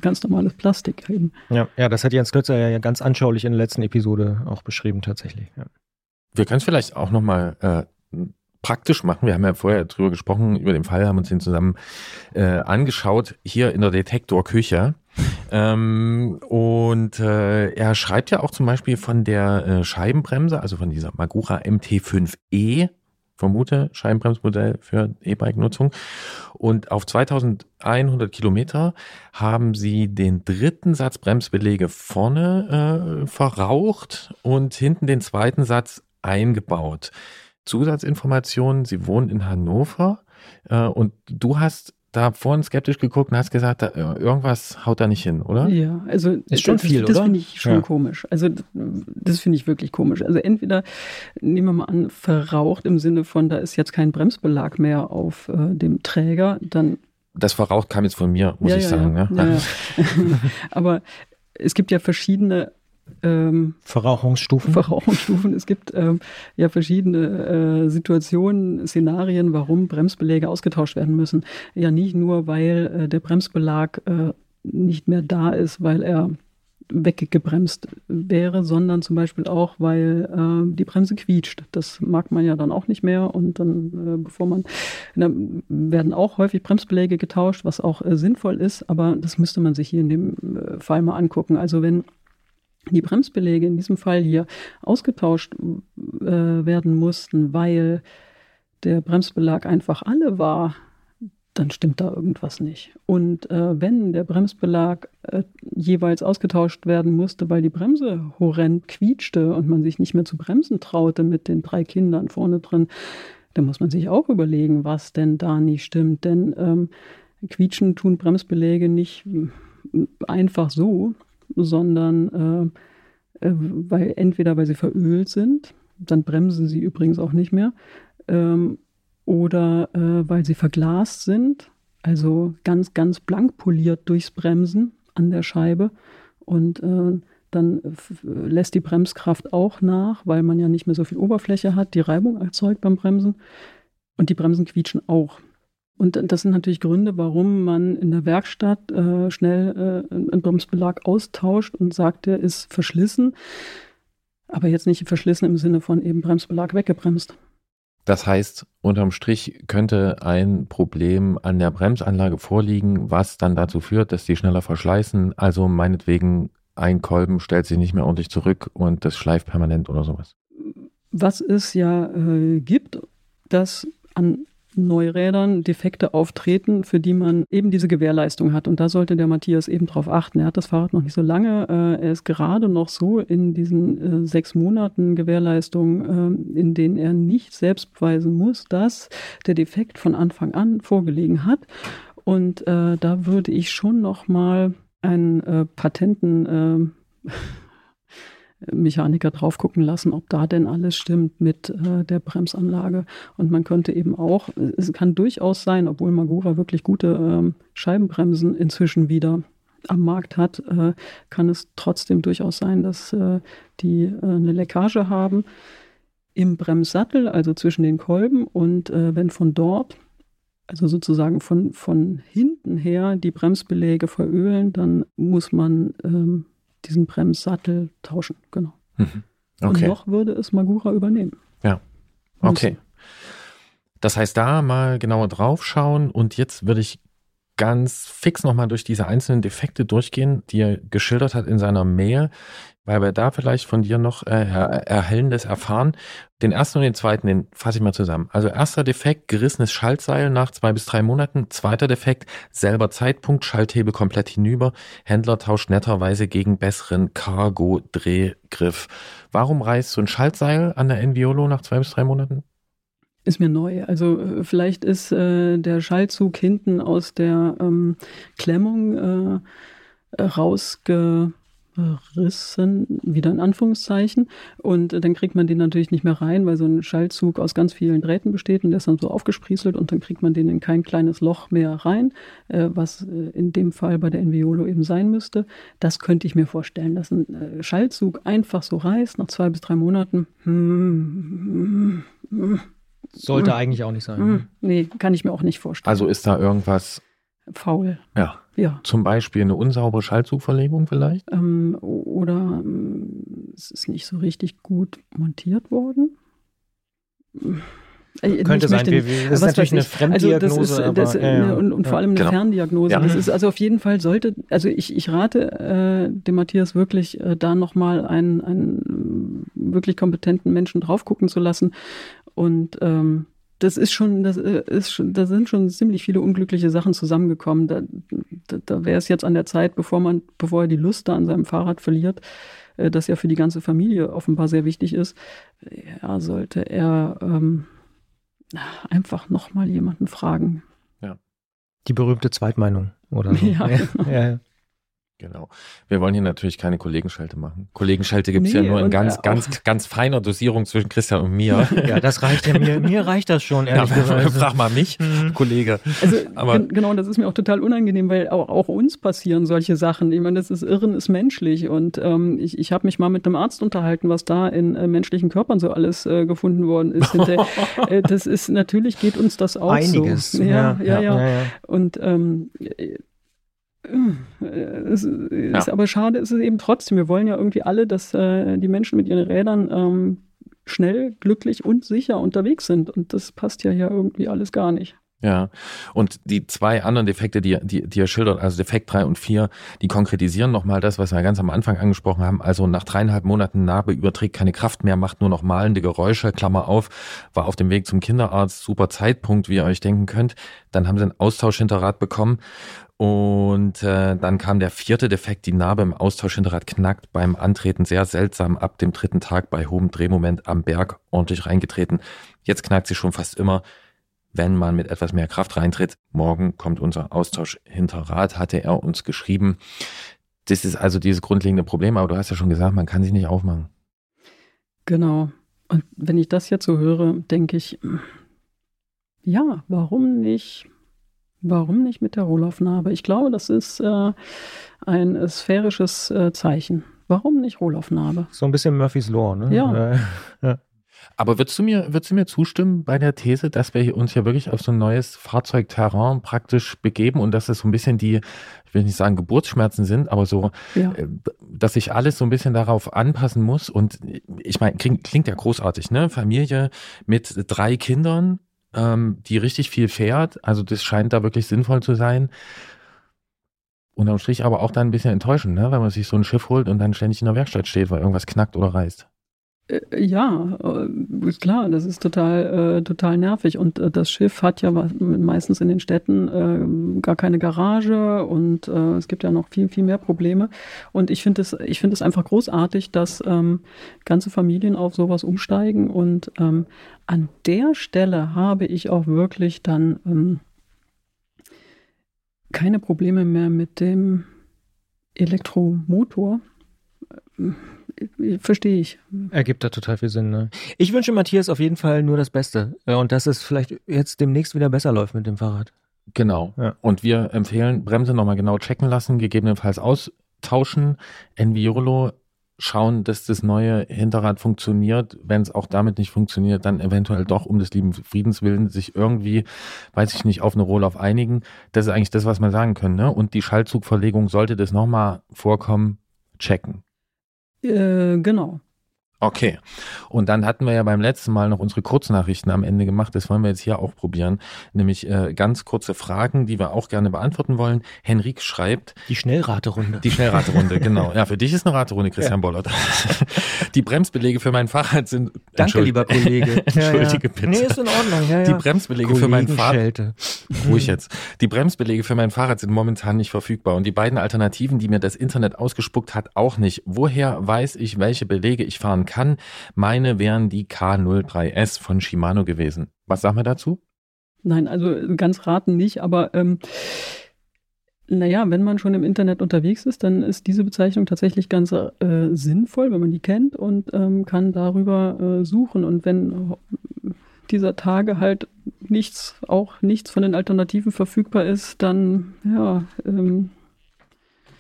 Speaker 5: ganz normales Plastik eben.
Speaker 2: Ja, ja, das hat Jens Klötzer ja ganz anschaulich in der letzten Episode auch beschrieben tatsächlich. Ja.
Speaker 1: Wir können es vielleicht auch nochmal äh, praktisch machen. Wir haben ja vorher drüber gesprochen, über den Fall, haben uns den zusammen äh, angeschaut, hier in der Detektorküche. Ähm, und äh, er schreibt ja auch zum Beispiel von der äh, Scheibenbremse, also von dieser Magura MT5E, vermute, Scheibenbremsmodell für E-Bike-Nutzung. Und auf 2100 Kilometer haben sie den dritten Satz Bremsbelege vorne äh, verraucht und hinten den zweiten Satz eingebaut. Zusatzinformationen, sie wohnen in Hannover äh, und du hast da vorhin skeptisch geguckt und hast gesagt, da, irgendwas haut da nicht hin, oder?
Speaker 5: Ja, also
Speaker 2: ist schon
Speaker 5: das,
Speaker 2: viel,
Speaker 5: das, das finde ich schon ja. komisch. Also das finde ich wirklich komisch. Also entweder nehmen wir mal an, verraucht im Sinne von, da ist jetzt kein Bremsbelag mehr auf äh, dem Träger, dann
Speaker 1: das verraucht kam jetzt von mir, muss
Speaker 5: ja,
Speaker 1: ich
Speaker 5: ja,
Speaker 1: sagen.
Speaker 5: Ja. Ja. Aber es gibt ja verschiedene
Speaker 2: ähm, Verrauchungsstufen.
Speaker 5: Verrauchungsstufen. Es gibt ähm, ja verschiedene äh, Situationen, Szenarien, warum Bremsbeläge ausgetauscht werden müssen. Ja, nicht nur, weil äh, der Bremsbelag äh, nicht mehr da ist, weil er weggebremst wäre, sondern zum Beispiel auch, weil äh, die Bremse quietscht. Das mag man ja dann auch nicht mehr und dann, äh, bevor man, dann werden auch häufig Bremsbeläge getauscht, was auch äh, sinnvoll ist, aber das müsste man sich hier in dem äh, Fall mal angucken. Also wenn die Bremsbeläge in diesem Fall hier ausgetauscht äh, werden mussten, weil der Bremsbelag einfach alle war, dann stimmt da irgendwas nicht. Und äh, wenn der Bremsbelag äh, jeweils ausgetauscht werden musste, weil die Bremse horrend quietschte und man sich nicht mehr zu bremsen traute mit den drei Kindern vorne drin, dann muss man sich auch überlegen, was denn da nicht stimmt. Denn ähm, quietschen tun Bremsbeläge nicht äh, einfach so, sondern äh, äh, weil entweder weil sie verölt sind, dann bremsen sie übrigens auch nicht mehr, ähm, oder äh, weil sie verglast sind, also ganz, ganz blank poliert durchs Bremsen an der Scheibe. Und äh, dann lässt die Bremskraft auch nach, weil man ja nicht mehr so viel Oberfläche hat, die Reibung erzeugt beim Bremsen. Und die Bremsen quietschen auch. Und das sind natürlich Gründe, warum man in der Werkstatt äh, schnell äh, einen Bremsbelag austauscht und sagt, der ist verschlissen. Aber jetzt nicht verschlissen im Sinne von eben Bremsbelag weggebremst.
Speaker 1: Das heißt, unterm Strich könnte ein Problem an der Bremsanlage vorliegen, was dann dazu führt, dass die schneller verschleißen. Also meinetwegen ein Kolben stellt sich nicht mehr ordentlich zurück und das schleift permanent oder sowas.
Speaker 5: Was es ja äh, gibt, dass an Neurädern Defekte auftreten, für die man eben diese Gewährleistung hat. Und da sollte der Matthias eben drauf achten. Er hat das Fahrrad noch nicht so lange. Äh, er ist gerade noch so in diesen äh, sechs Monaten Gewährleistung, äh, in denen er nicht selbst beweisen muss, dass der Defekt von Anfang an vorgelegen hat. Und da würde ich schon noch mal einen Patenten Mechaniker drauf gucken lassen, ob da denn alles stimmt mit äh, der Bremsanlage. Und man könnte eben auch, es kann durchaus sein, obwohl Magura wirklich gute ähm, Scheibenbremsen inzwischen wieder am Markt hat, äh, kann es trotzdem durchaus sein, dass äh, die äh, eine Leckage haben im Bremssattel, also zwischen den Kolben. Und äh, wenn von dort also sozusagen von, von hinten her die Bremsbeläge verölen, dann muss man ähm, diesen Bremssattel tauschen. Genau. Mhm. Okay. Und noch würde es Magura übernehmen.
Speaker 1: Ja. Okay. Das heißt, da mal genauer drauf schauen und jetzt würde ich ganz fix nochmal durch diese einzelnen Defekte durchgehen, die er geschildert hat in seiner Mail weil wir da vielleicht von dir noch äh, Erhellendes erfahren. Den ersten und den zweiten, den fasse ich mal zusammen. Also erster Defekt, gerissenes Schaltseil nach zwei bis drei Monaten. Zweiter Defekt, selber Zeitpunkt, Schalthebel komplett hinüber. Händler tauscht netterweise gegen besseren Cargo-Drehgriff. Warum reißt so ein Schaltseil an der Enviolo nach zwei bis drei Monaten?
Speaker 5: Ist mir neu. Also äh, vielleicht ist äh, der Schaltzug hinten aus der ähm, Klemmung äh, rausge Rissen, wieder in Anführungszeichen. Und dann kriegt man den natürlich nicht mehr rein, weil so ein Schaltzug aus ganz vielen Drähten besteht und der ist dann so aufgesprießelt und dann kriegt man den in kein kleines Loch mehr rein, äh, was äh, in dem Fall bei der Enviolo eben sein müsste. Das könnte ich mir vorstellen, dass ein äh, Schaltzug einfach so reißt nach zwei bis drei Monaten. Hm,
Speaker 2: hm, hm, Sollte eigentlich auch nicht sein.
Speaker 5: nee, kann ich mir auch nicht vorstellen.
Speaker 1: Also ist da irgendwas
Speaker 5: faul.
Speaker 1: Ja. Ja. Zum Beispiel eine unsaubere Schaltzugverlegung vielleicht?
Speaker 5: Ähm, oder ähm, es ist nicht so richtig gut montiert worden.
Speaker 2: Äh, Könnte sein, wir, wir, das ist natürlich eine Fremddiagnose. Also das ist, das,
Speaker 5: aber, ja, ja. Und, und, vor allem eine genau. Ferndiagnose. Ja. Das ist also auf jeden Fall sollte, also ich, ich rate äh, dem Matthias wirklich, äh, da nochmal einen, einen wirklich kompetenten Menschen drauf gucken zu lassen. Und ähm, das ist schon, das äh, ist schon, da sind schon ziemlich viele unglückliche Sachen zusammengekommen. Da, da, da wäre es jetzt an der Zeit, bevor man, bevor er die Lust da an seinem Fahrrad verliert, äh, das ja für die ganze Familie offenbar sehr wichtig ist, ja, sollte er ähm, einfach nochmal jemanden fragen.
Speaker 2: Ja. Die berühmte Zweitmeinung, oder?
Speaker 5: So. Ja, genau. ja, ja.
Speaker 1: Genau. Wir wollen hier natürlich keine Kollegenschelte machen. Kollegenschelte gibt es nee, ja nur in ganz, ganz, ganz feiner Dosierung zwischen Christian und mir.
Speaker 2: Ja, das reicht ja mir. Mir reicht das schon, ehrlich ja, gesagt.
Speaker 1: Frag mal mich, mhm. Kollege.
Speaker 5: Also, Aber, genau, das ist mir auch total unangenehm, weil auch, auch uns passieren solche Sachen. Ich meine, das ist Irren ist menschlich. Und ähm, ich, ich habe mich mal mit einem Arzt unterhalten, was da in äh, menschlichen Körpern so alles äh, gefunden worden ist. äh, das ist, natürlich geht uns das auch
Speaker 2: Einiges.
Speaker 5: so. Ja, ja, ja. ja. ja, ja. Und ähm, Äh, es ist aber schade ist es eben trotzdem. Wir wollen ja irgendwie alle, dass äh, die Menschen mit ihren Rädern ähm, schnell, glücklich und sicher unterwegs sind. Und das passt ja hier irgendwie alles gar nicht.
Speaker 1: Ja, und die zwei anderen Defekte, die, die, die er schildert, also Defekt 3 und 4, die konkretisieren nochmal das, was wir ganz am Anfang angesprochen haben. Also nach dreieinhalb Monaten Narbe überträgt keine Kraft mehr, macht nur noch malende Geräusche, Klammer auf, war auf dem Weg zum Kinderarzt, super Zeitpunkt, wie ihr euch denken könnt. Dann haben sie einen Austauschhinterrad bekommen und äh, dann kam der vierte Defekt, die Narbe im Austauschhinterrad knackt beim Antreten sehr seltsam ab dem dritten Tag bei hohem Drehmoment am Berg ordentlich reingetreten. Jetzt knackt sie schon fast immer wenn man mit etwas mehr Kraft reintritt. Morgen kommt unser Austausch hinter Rad, hatte er uns geschrieben. Das ist also dieses grundlegende Problem, aber du hast ja schon gesagt, man kann sich nicht aufmachen.
Speaker 5: Genau. Und wenn ich das jetzt so höre, denke ich, ja, warum nicht? Warum nicht mit der Rohlaufnarbe? Ich glaube, das ist äh, ein sphärisches äh, Zeichen. Warum nicht Rohlaufnarbe?
Speaker 2: So ein bisschen Murphys Law, ne?
Speaker 5: Ja.
Speaker 1: ja. Aber würdest du mir, würdest du mir zustimmen bei der These, dass wir uns hier wirklich auf so ein neues Fahrzeugterrain praktisch begeben und dass es so ein bisschen die, ich will nicht sagen Geburtsschmerzen sind, aber so, ja. Äh, dass sich alles so ein bisschen darauf anpassen muss und ich meine, klingt, klingt ja großartig, ne? Familie mit drei Kindern, ähm, die richtig viel fährt, also das scheint da wirklich sinnvoll zu sein unterm Strich aber auch dann ein bisschen enttäuschend, ne? wenn man sich so ein Schiff holt und dann ständig in der Werkstatt steht, weil irgendwas knackt oder reißt.
Speaker 5: Äh, ja, äh, ist klar, das ist total, äh, total nervig. Und äh, das Schiff hat ja meistens in den Städten äh, gar keine Garage und äh, es gibt ja noch viel, viel mehr Probleme. Und ich finde es, ich finde es einfach großartig, dass ähm, ganze Familien auf sowas umsteigen. Und ähm, an der Stelle habe ich auch wirklich dann ähm, keine Probleme mehr mit dem Elektromotor verstehe ich.
Speaker 2: Ergibt da total viel Sinn. Ne? Ich wünsche Matthias auf jeden Fall nur das Beste und dass es vielleicht jetzt demnächst wieder besser läuft mit dem Fahrrad.
Speaker 1: Genau. Ja. Und wir empfehlen, Bremse nochmal genau checken lassen, gegebenenfalls austauschen. Enviolo schauen, dass das neue Hinterrad funktioniert. Wenn es auch damit nicht funktioniert, dann eventuell doch um des lieben Friedens willen sich irgendwie, weiß ich nicht, auf eine Rohlauf einigen. Das ist eigentlich das, was wir sagen können. Ne? Und die Schaltzugverlegung, sollte das nochmal vorkommen, checken.
Speaker 5: Äh, genau.
Speaker 1: Okay. Und dann hatten wir ja beim letzten Mal noch unsere Kurznachrichten am Ende gemacht. Das wollen wir jetzt hier auch probieren. Nämlich äh, ganz kurze Fragen, die wir auch gerne beantworten wollen. Henrik schreibt.
Speaker 2: Die Schnellraterunde.
Speaker 1: Die Schnellraterunde, genau. Ja, für dich ist eine Raterunde, Christian ja. Bollert. Die Bremsbelege für mein Fahrrad sind.
Speaker 2: Danke, lieber Kollege.
Speaker 1: Entschuldige bitte.
Speaker 2: Nee, ist in Ordnung. Ja,
Speaker 1: ja. Die Bremsbelege für mein Fahrrad. Ruhig jetzt. Die Bremsbelege für mein Fahrrad sind momentan nicht verfügbar. Und die beiden Alternativen, die mir das Internet ausgespuckt hat, auch nicht. Woher weiß ich, welche Belege ich fahren kann. Meine wären die K03S von Shimano gewesen. Was sagen wir dazu?
Speaker 5: Nein, also ganz raten nicht, aber ähm, naja, wenn man schon im Internet unterwegs ist, dann ist diese Bezeichnung tatsächlich ganz äh, sinnvoll, wenn man die kennt und ähm, kann darüber äh, suchen. Und wenn dieser Tage halt nichts, auch nichts von den Alternativen verfügbar ist, dann ja, ähm,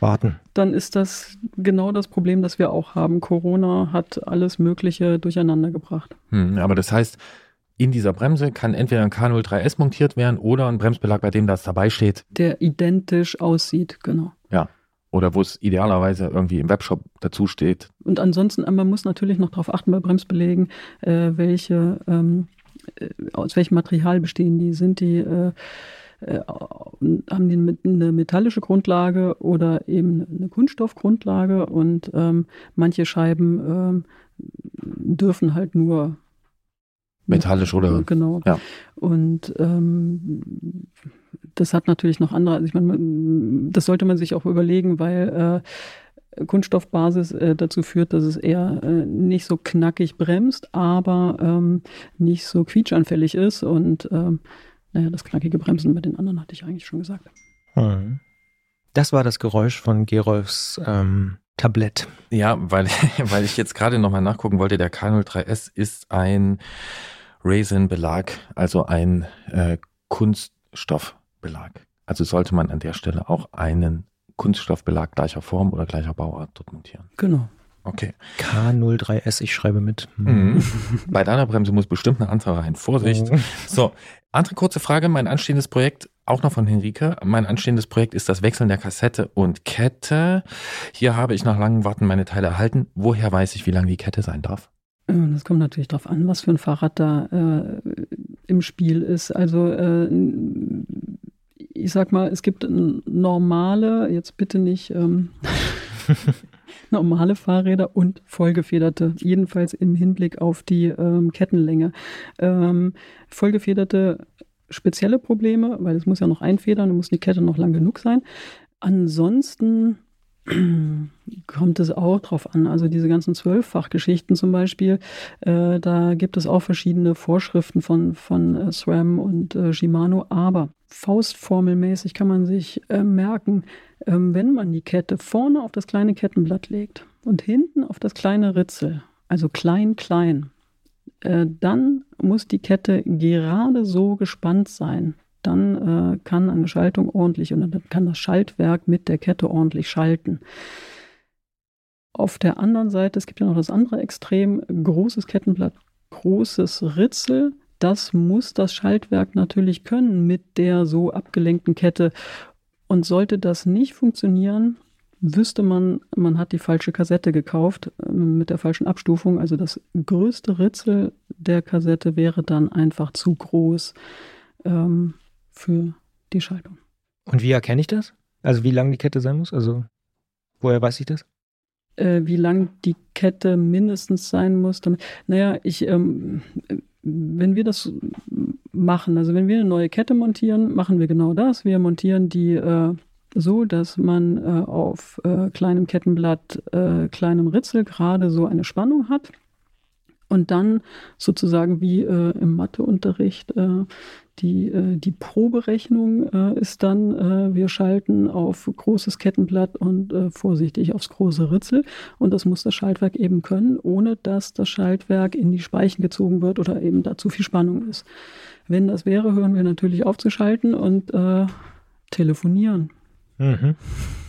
Speaker 2: warten.
Speaker 5: Dann ist das genau das Problem, das wir auch haben. Corona hat alles Mögliche durcheinander gebracht.
Speaker 1: Hm, aber das heißt, in dieser Bremse kann entweder ein K03S montiert werden oder ein Bremsbelag, bei dem das dabei steht.
Speaker 5: Der identisch aussieht, genau.
Speaker 1: Ja. Oder wo es idealerweise irgendwie im Webshop dazu steht.
Speaker 5: Und ansonsten, man muss natürlich noch darauf achten bei Bremsbelegen, äh, welche, ähm, äh, aus welchem Material bestehen die. Sind die äh, äh, haben die eine metallische Grundlage oder eben eine Kunststoffgrundlage und ähm, manche Scheiben ähm, dürfen halt nur
Speaker 1: metallisch oder
Speaker 5: genau
Speaker 1: ja.
Speaker 5: und ähm, das hat natürlich noch andere also ich meine das sollte man sich auch überlegen weil äh, Kunststoffbasis äh, dazu führt, dass es eher äh, nicht so knackig bremst, aber ähm, nicht so quietschanfällig ist und ähm, naja, das knackige Bremsen bei den anderen hatte ich eigentlich schon gesagt.
Speaker 2: Hm. Das war das Geräusch von Gerolfs ähm, Tablett.
Speaker 1: Ja, weil, weil ich jetzt gerade nochmal nachgucken wollte, der K03S ist ein Resin-Belag, also ein äh, Kunststoffbelag. Also sollte man an der Stelle auch einen Kunststoffbelag gleicher Form oder gleicher Bauart dort montieren.
Speaker 5: Genau.
Speaker 1: Okay.
Speaker 2: K03S, ich schreibe mit.
Speaker 1: Mhm. Bei deiner Bremse muss bestimmt eine andere rein. Vorsicht.
Speaker 2: Oh.
Speaker 1: So, andere kurze Frage. Mein anstehendes Projekt, auch noch von Henrike. Mein anstehendes Projekt ist das Wechseln der Kassette und Kette. Hier habe ich nach langem Warten meine Teile erhalten. Woher weiß ich, wie lang die Kette sein darf?
Speaker 5: Äh, Das kommt natürlich darauf an, was für ein Fahrrad da äh, im Spiel ist. Also äh, ich sag mal, es gibt normale, jetzt bitte nicht ähm, normale Fahrräder und vollgefederte, jedenfalls im Hinblick auf die ähm, Kettenlänge. Ähm, vollgefederte spezielle Probleme, weil es muss ja noch einfedern, muss die Kette noch lang genug sein. Ansonsten kommt es auch drauf an. Also diese ganzen Zwölffachgeschichten zum Beispiel, äh, da gibt es auch verschiedene Vorschriften von, von äh, SRAM und äh, Shimano, aber faustformelmäßig kann man sich äh, merken, ähm, wenn man die Kette vorne auf das kleine Kettenblatt legt und hinten auf das kleine Ritzel, also klein, klein, äh, dann muss die Kette gerade so gespannt sein. Dann äh, kann eine Schaltung ordentlich und dann kann das Schaltwerk mit der Kette ordentlich schalten. Auf der anderen Seite, es gibt ja noch das andere Extrem, großes Kettenblatt, großes Ritzel. Das muss das Schaltwerk natürlich können mit der so abgelenkten Kette. Und sollte das nicht funktionieren, wüsste man, man hat die falsche Kassette gekauft äh, mit der falschen Abstufung. Also das größte Ritzel der Kassette wäre dann einfach zu groß ähm, für die Schaltung.
Speaker 2: Und wie erkenne ich das? Also wie lang die Kette sein muss? Also woher weiß ich das?
Speaker 5: Äh, wie lang die Kette mindestens sein muss. Damit, naja, ich, ähm, äh, wenn wir das machen, also wenn wir eine neue Kette montieren, machen wir genau das. Wir montieren die äh, so, dass man äh, auf äh, kleinem Kettenblatt, äh, kleinem Ritzel gerade so eine Spannung hat. Und dann sozusagen wie äh, im Matheunterricht äh, die, äh, die Proberechnung äh, ist dann, äh, wir schalten auf großes Kettenblatt und äh, vorsichtig aufs große Ritzel. Und das muss das Schaltwerk eben können, ohne dass das Schaltwerk in die Speichen gezogen wird oder eben da zu viel Spannung ist. Wenn das wäre, hören wir natürlich auf zu schalten und telefonieren.
Speaker 2: Mhm.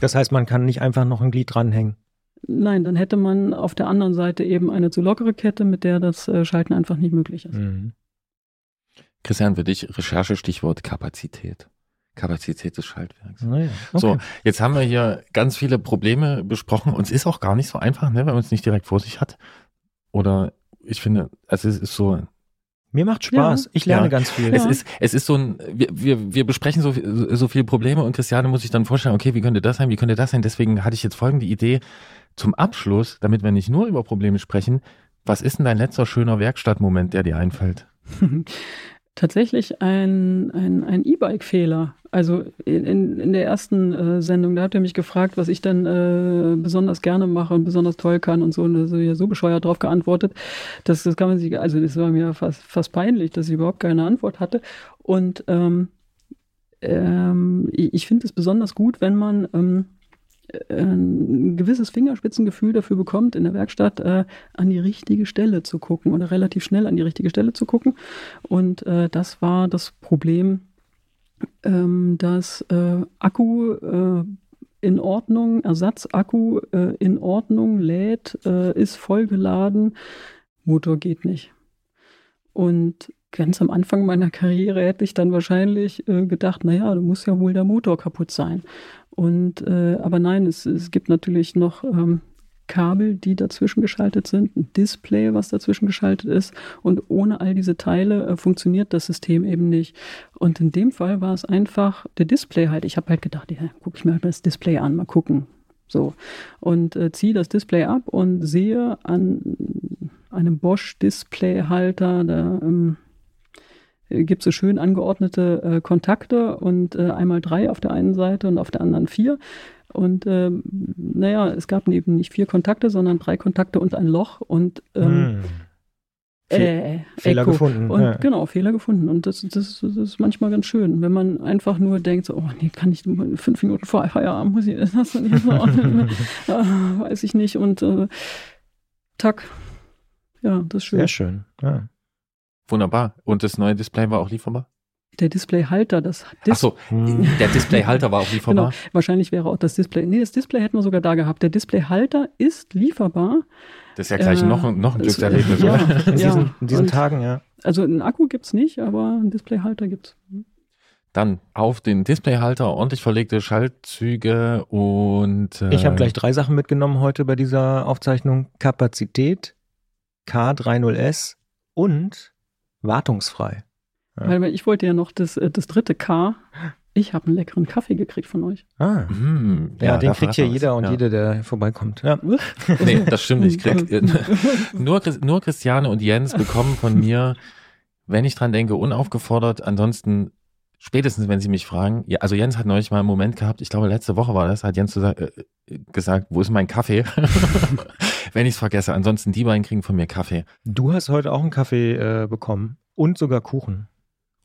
Speaker 2: Das heißt, man kann nicht einfach noch ein Glied dranhängen.
Speaker 5: Nein, dann hätte man auf der anderen Seite eben eine zu lockere Kette, mit der das äh, Schalten einfach nicht möglich ist.
Speaker 2: Mhm.
Speaker 1: Christian, für dich Recherche-Stichwort Kapazität. Kapazität des Schaltwerks.
Speaker 2: Naja,
Speaker 1: So, jetzt haben wir hier ganz viele Probleme besprochen. Uns ist auch gar nicht so einfach, ne, wenn man es nicht direkt vor sich hat. Oder ich finde, also es ist so,
Speaker 2: Mir macht Spaß. Ich lerne
Speaker 1: Ja.
Speaker 2: ganz viel.
Speaker 1: es
Speaker 5: Ja.
Speaker 1: ist, es ist so ein, wir, wir, wir besprechen so, so viele Probleme und Christiane muss sich dann vorstellen, okay, wie könnte das sein, wie könnte das sein? Deswegen hatte ich jetzt folgende Idee zum Abschluss, damit wir nicht nur über Probleme sprechen. Was ist denn dein letzter schöner Werkstattmoment, der dir einfällt?
Speaker 5: Tatsächlich ein, ein, ein E-Bike-Fehler. Also in, in, der ersten äh, Sendung, da habt ihr mich gefragt, was ich denn äh, besonders gerne mache und besonders toll kann und so, und da so, ja, so bescheuert drauf geantwortet. Das, das kann man sich, also das war mir fast, fast peinlich, dass ich überhaupt keine Antwort hatte. Und ähm, ähm, ich, ich finde es besonders gut, wenn man ähm, äh, ein gewisses Fingerspitzengefühl dafür bekommt, in der Werkstatt äh, an die richtige Stelle zu gucken oder relativ schnell an die richtige Stelle zu gucken. Und äh, das war das Problem, ähm, dass äh, Akku äh, in Ordnung, Ersatzakku äh, in Ordnung lädt, äh, ist vollgeladen, Motor geht nicht. Und ganz am Anfang meiner Karriere hätte ich dann wahrscheinlich äh, gedacht, naja, da muss ja wohl der Motor kaputt sein. Und äh, aber nein, es, es gibt natürlich noch ähm, Kabel, die dazwischen geschaltet sind, ein Display, was dazwischen geschaltet ist. Und ohne all diese Teile äh, funktioniert das System eben nicht. Und in dem Fall war es einfach der Display halt. Ich habe halt gedacht, ja, gucke ich mir halt mal das Display an, mal gucken. So. Und äh, ziehe das Display ab und sehe an einem Bosch-Displayhalter, da ähm, gibt es so schön angeordnete äh, Kontakte und äh, einmal drei auf der einen Seite und auf der anderen vier. Und ähm, naja, es gab eben nicht vier Kontakte, sondern drei Kontakte und ein Loch und ähm,
Speaker 2: Hm. Fe-
Speaker 5: äh,
Speaker 2: Fehler
Speaker 5: Echo.
Speaker 2: gefunden.
Speaker 5: Und
Speaker 2: ja.
Speaker 5: genau, Fehler gefunden. Und das, das, das ist manchmal ganz schön, wenn man einfach nur denkt, so, oh nee, kann ich nur fünf Minuten vor Feierabend, muss ich das und jetzt noch, äh, weiß ich nicht. Und äh, tack. Ja, das ist schön.
Speaker 2: Sehr schön. Ja.
Speaker 1: Wunderbar. Und das neue Display war auch lieferbar?
Speaker 5: Der Displayhalter, das
Speaker 1: Dis Achso, der Displayhalter war auch lieferbar.
Speaker 5: Genau, wahrscheinlich wäre auch das Display. Nee, das Display hätten wir sogar da gehabt. Der Displayhalter ist lieferbar.
Speaker 1: Das ist ja gleich äh, noch, noch ein Glückserlebnis,
Speaker 2: ja, oder? In diesen, in diesen Tagen, ja.
Speaker 5: Also einen Akku gibt es nicht, aber einen Displayhalter gibt es.
Speaker 1: Dann auf den Displayhalter ordentlich verlegte Schaltzüge und.
Speaker 2: Äh, ich habe gleich drei Sachen mitgenommen heute bei dieser Aufzeichnung: Kapazität, K30S und wartungsfrei.
Speaker 5: Ja. Weil ich wollte ja noch das, äh, das dritte K. Ich habe einen leckeren Kaffee gekriegt von euch.
Speaker 2: Ah. Mm, ja, ja, den kriegt hier jeder und ja. jede, der vorbeikommt. Ja.
Speaker 1: nee, das stimmt nicht. Krieg, nur, nur Christiane und Jens bekommen von mir, wenn ich dran denke, unaufgefordert. Ansonsten spätestens, wenn sie mich fragen, ja, also Jens hat neulich mal einen Moment gehabt, ich glaube letzte Woche war das, hat Jens gesagt, äh, gesagt wo ist mein Kaffee? wenn ich es vergesse. Ansonsten die beiden kriegen von mir Kaffee.
Speaker 2: Du hast heute auch einen Kaffee äh, bekommen und sogar Kuchen.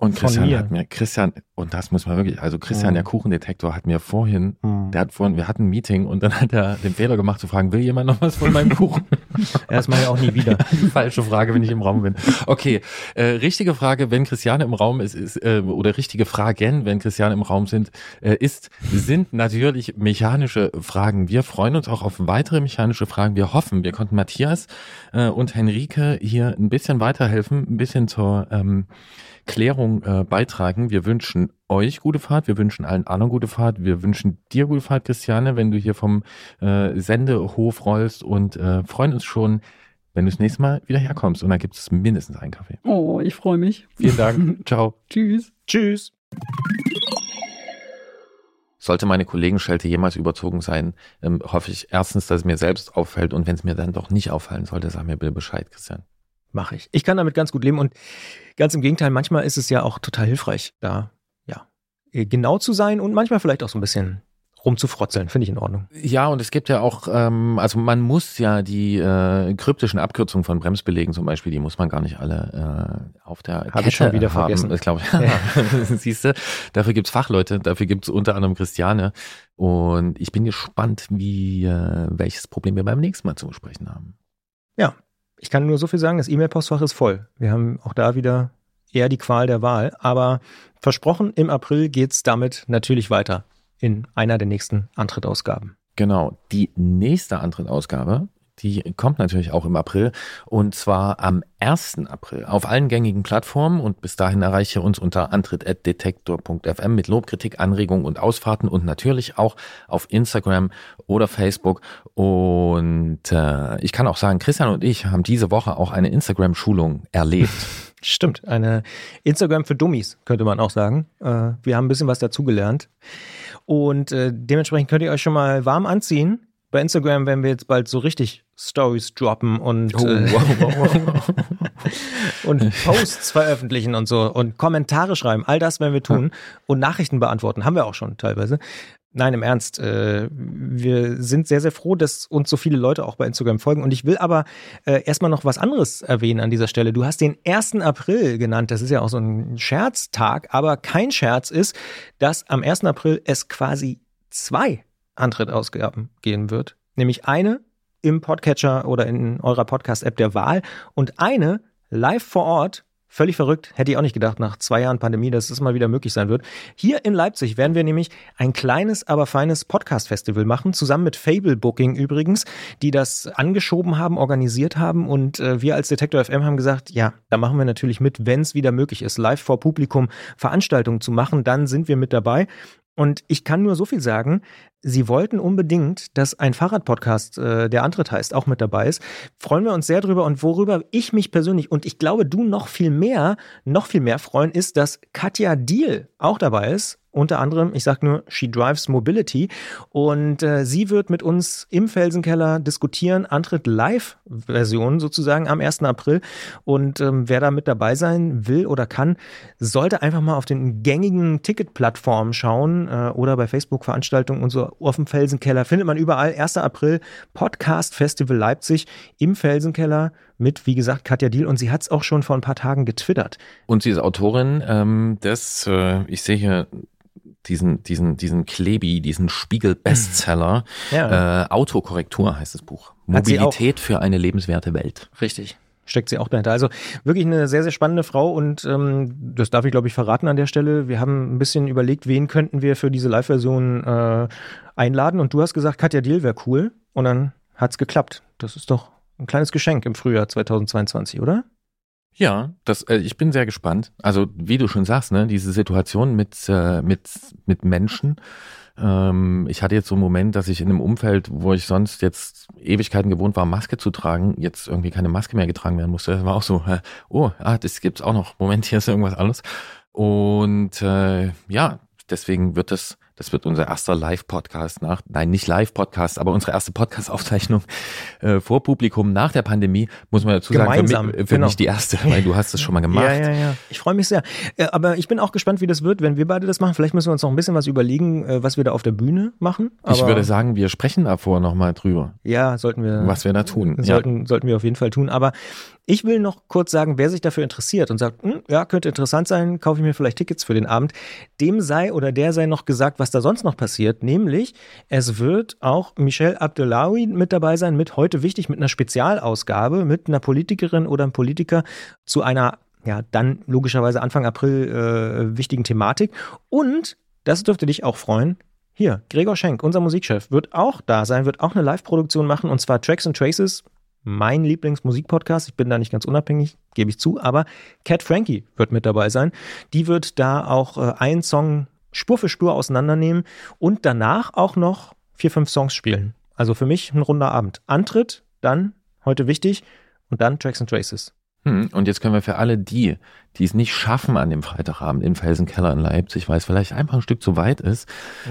Speaker 1: Und Christian mir. hat mir, Christian, und das muss man wirklich, also Christian, mhm. der Kuchendetektor, hat mir vorhin, mhm. der hat vorhin, wir hatten ein Meeting und dann hat er den Fehler gemacht zu fragen, will jemand noch was von meinem Kuchen?
Speaker 2: ja, das mache ich auch nie wieder.
Speaker 1: Falsche Frage, wenn ich im Raum bin. Okay, äh, richtige Frage, wenn Christiane im Raum ist, ist äh, oder richtige Fragen, wenn Christiane im Raum sind, äh, ist, sind natürlich mechanische Fragen. Wir freuen uns auch auf weitere mechanische Fragen. Wir hoffen, wir konnten Matthias äh, und Henrike hier ein bisschen weiterhelfen, ein bisschen zur ähm, Klärung äh, beitragen. Wir wünschen euch gute Fahrt, wir wünschen allen anderen gute Fahrt, wir wünschen dir gute Fahrt, Christiane, wenn du hier vom äh, Sendehof rollst und äh, freuen uns schon, wenn du das nächste Mal wieder herkommst und dann gibt es mindestens einen Kaffee.
Speaker 5: Oh, ich freue mich.
Speaker 1: Vielen Dank. Ciao.
Speaker 5: Tschüss.
Speaker 2: Tschüss.
Speaker 1: Sollte meine Kollegenschelte jemals überzogen sein, ähm, hoffe ich erstens, dass es mir selbst auffällt und wenn es mir dann doch nicht auffallen sollte, sag mir bitte Bescheid, Christian.
Speaker 2: Mache ich. Ich kann damit ganz gut leben und Ganz im Gegenteil, manchmal ist es ja auch total hilfreich, da ja äh, genau zu sein und manchmal vielleicht auch so ein bisschen rumzufrotzeln, finde ich in Ordnung.
Speaker 1: Ja, und es gibt ja auch, ähm, also man muss ja die äh, kryptischen Abkürzungen von Bremsbelegen zum Beispiel, die muss man gar nicht alle äh, auf der Hab Kette ich
Speaker 2: schon wieder haben. vergessen.
Speaker 1: Ich glaube, ja. siehst du, dafür gibt's Fachleute, dafür gibt's unter anderem Christiane. Und ich bin gespannt, wie äh, welches Problem wir beim nächsten Mal zu besprechen haben.
Speaker 2: Ja, ich kann nur so viel sagen, das E-Mail-Postfach ist voll. Wir haben auch da wieder eher die Qual der Wahl. Aber versprochen, im April geht's damit natürlich weiter in einer der nächsten Antrittausgaben.
Speaker 1: Genau, die nächste Antrittausgabe die kommt natürlich auch im April und zwar am 1. April auf allen gängigen Plattformen und bis dahin erreiche uns unter antritt.detektor.fm mit Lob, Kritik, Anregungen und Ausfahrten und natürlich auch auf Instagram oder Facebook und äh, ich kann auch sagen, Christian und ich haben diese Woche auch eine Instagram-Schulung erlebt.
Speaker 2: Stimmt, eine Instagram für Dummies, könnte man auch sagen. Äh, wir haben ein bisschen was dazugelernt. Und äh, dementsprechend könnt ihr euch schon mal warm anziehen bei Instagram werden wir jetzt bald so richtig Stories droppen und, oh, äh, wow, wow, wow. und Posts veröffentlichen und so und Kommentare schreiben. All das werden wir tun und Nachrichten beantworten. Haben wir auch schon teilweise. Nein, im Ernst. Äh, wir sind sehr, sehr froh, dass uns so viele Leute auch bei Instagram folgen. Und ich will aber äh, erstmal noch was anderes erwähnen an dieser Stelle. Du hast den 1. April genannt. Das ist ja auch so ein Scherztag. Aber kein Scherz ist, dass am 1. April es quasi zwei Antrittausgaben gehen wird. Nämlich eine im Podcatcher oder in eurer Podcast-App der Wahl und eine live vor Ort. Völlig verrückt, hätte ich auch nicht gedacht nach zwei Jahren Pandemie, dass es mal wieder möglich sein wird. Hier in Leipzig werden wir nämlich ein kleines, aber feines Podcast-Festival machen, zusammen mit Fable Booking übrigens, die das angeschoben haben, organisiert haben und äh, wir als Detektor FM haben gesagt, ja, da machen wir natürlich mit, wenn es wieder möglich ist, live vor Publikum Veranstaltungen zu machen, dann sind wir mit dabei. Und ich kann nur so viel sagen, Sie wollten unbedingt, dass ein Fahrradpodcast, äh, der Antritt heißt, auch mit dabei ist. Freuen wir uns sehr drüber und worüber ich mich persönlich und ich glaube du noch viel mehr, noch viel mehr freuen, ist, dass Katja Deal auch dabei ist unter anderem, ich sage nur, She Drives Mobility. Und äh, sie wird mit uns im Felsenkeller diskutieren, Antritt Live-Version sozusagen am 1. April. Und ähm, wer da mit dabei sein will oder kann, sollte einfach mal auf den gängigen Ticketplattformen schauen äh, oder bei Facebook-Veranstaltungen und so auf dem Felsenkeller. Findet man überall 1. April Podcast Festival Leipzig im Felsenkeller mit, wie gesagt, Katja Diel und sie hat es auch schon vor ein paar Tagen getwittert.
Speaker 1: Und sie ist Autorin ähm, des, äh, ich sehe hier diesen, diesen, diesen Klebi, diesen Spiegel-Bestseller. Ja. Äh, Autokorrektur heißt das Buch. Mobilität für eine lebenswerte Welt.
Speaker 2: Richtig. Steckt sie auch dahinter. Also wirklich eine sehr, sehr spannende Frau und ähm, das darf ich, glaube ich, verraten an der Stelle. Wir haben ein bisschen überlegt, wen könnten wir für diese Live-Version äh, einladen und du hast gesagt, Katja Diel wäre cool und dann hat es geklappt. Das ist doch ein kleines Geschenk im Frühjahr 2022, oder?
Speaker 1: Ja, das, äh, ich bin sehr gespannt. Also wie du schon sagst, ne, diese Situation mit, äh, mit, mit Menschen. Ähm, ich hatte jetzt so einen Moment, dass ich in einem Umfeld, wo ich sonst jetzt Ewigkeiten gewohnt war, Maske zu tragen, jetzt irgendwie keine Maske mehr getragen werden musste. Das war auch so, äh, oh, ah, das gibt's auch noch. Moment, hier ist irgendwas anderes. Und äh, ja, deswegen wird das das wird unser erster Live-Podcast nach, nein, nicht Live-Podcast, aber unsere erste Podcast-Aufzeichnung äh, vor Publikum nach der Pandemie, muss man dazu sagen,
Speaker 2: Gemeinsam,
Speaker 1: für, mich, für
Speaker 2: genau.
Speaker 1: mich die erste, weil du hast es schon mal gemacht.
Speaker 2: Ja, ja, ja. Ich freue mich sehr. Äh, Aber ich bin auch gespannt, wie das wird, wenn wir beide das machen. Vielleicht müssen wir uns noch ein bisschen was überlegen, äh, was wir da auf der Bühne machen. Aber
Speaker 1: ich würde sagen, wir sprechen davor nochmal drüber,
Speaker 2: ja, sollten wir.
Speaker 1: was wir da tun. Ja.
Speaker 2: Sollten, sollten wir auf jeden Fall tun. Aber ich will noch kurz sagen, wer sich dafür interessiert und sagt, hm, ja, könnte interessant sein, kaufe ich mir vielleicht Tickets für den Abend, dem sei oder der sei noch gesagt, was da sonst noch passiert. Nämlich, es wird auch Michel Abdullahi mit dabei sein, mit heute wichtig, mit einer Spezialausgabe, mit einer Politikerin oder einem Politiker zu einer, ja, dann logischerweise Anfang April äh, wichtigen Thematik. Und, das dürfte dich auch freuen, hier, Gregor Schenk, unser Musikchef, wird auch da sein, wird auch eine Live-Produktion machen und zwar Tracks and Traces, mein Lieblingsmusikpodcast. Ich bin da nicht ganz unabhängig, gebe ich zu, aber Cat Frankie wird mit dabei sein. Die wird da auch äh, einen Song Spur für Spur auseinandernehmen und danach auch noch vier, fünf Songs spielen. Also für mich ein runder Abend. Antritt, dann, heute wichtig, und dann Tracks and Traces.
Speaker 1: Hm, Und jetzt können wir für alle die, die es nicht schaffen an dem Freitagabend im Felsenkeller in Leipzig, weil es vielleicht einfach ein Stück zu weit ist,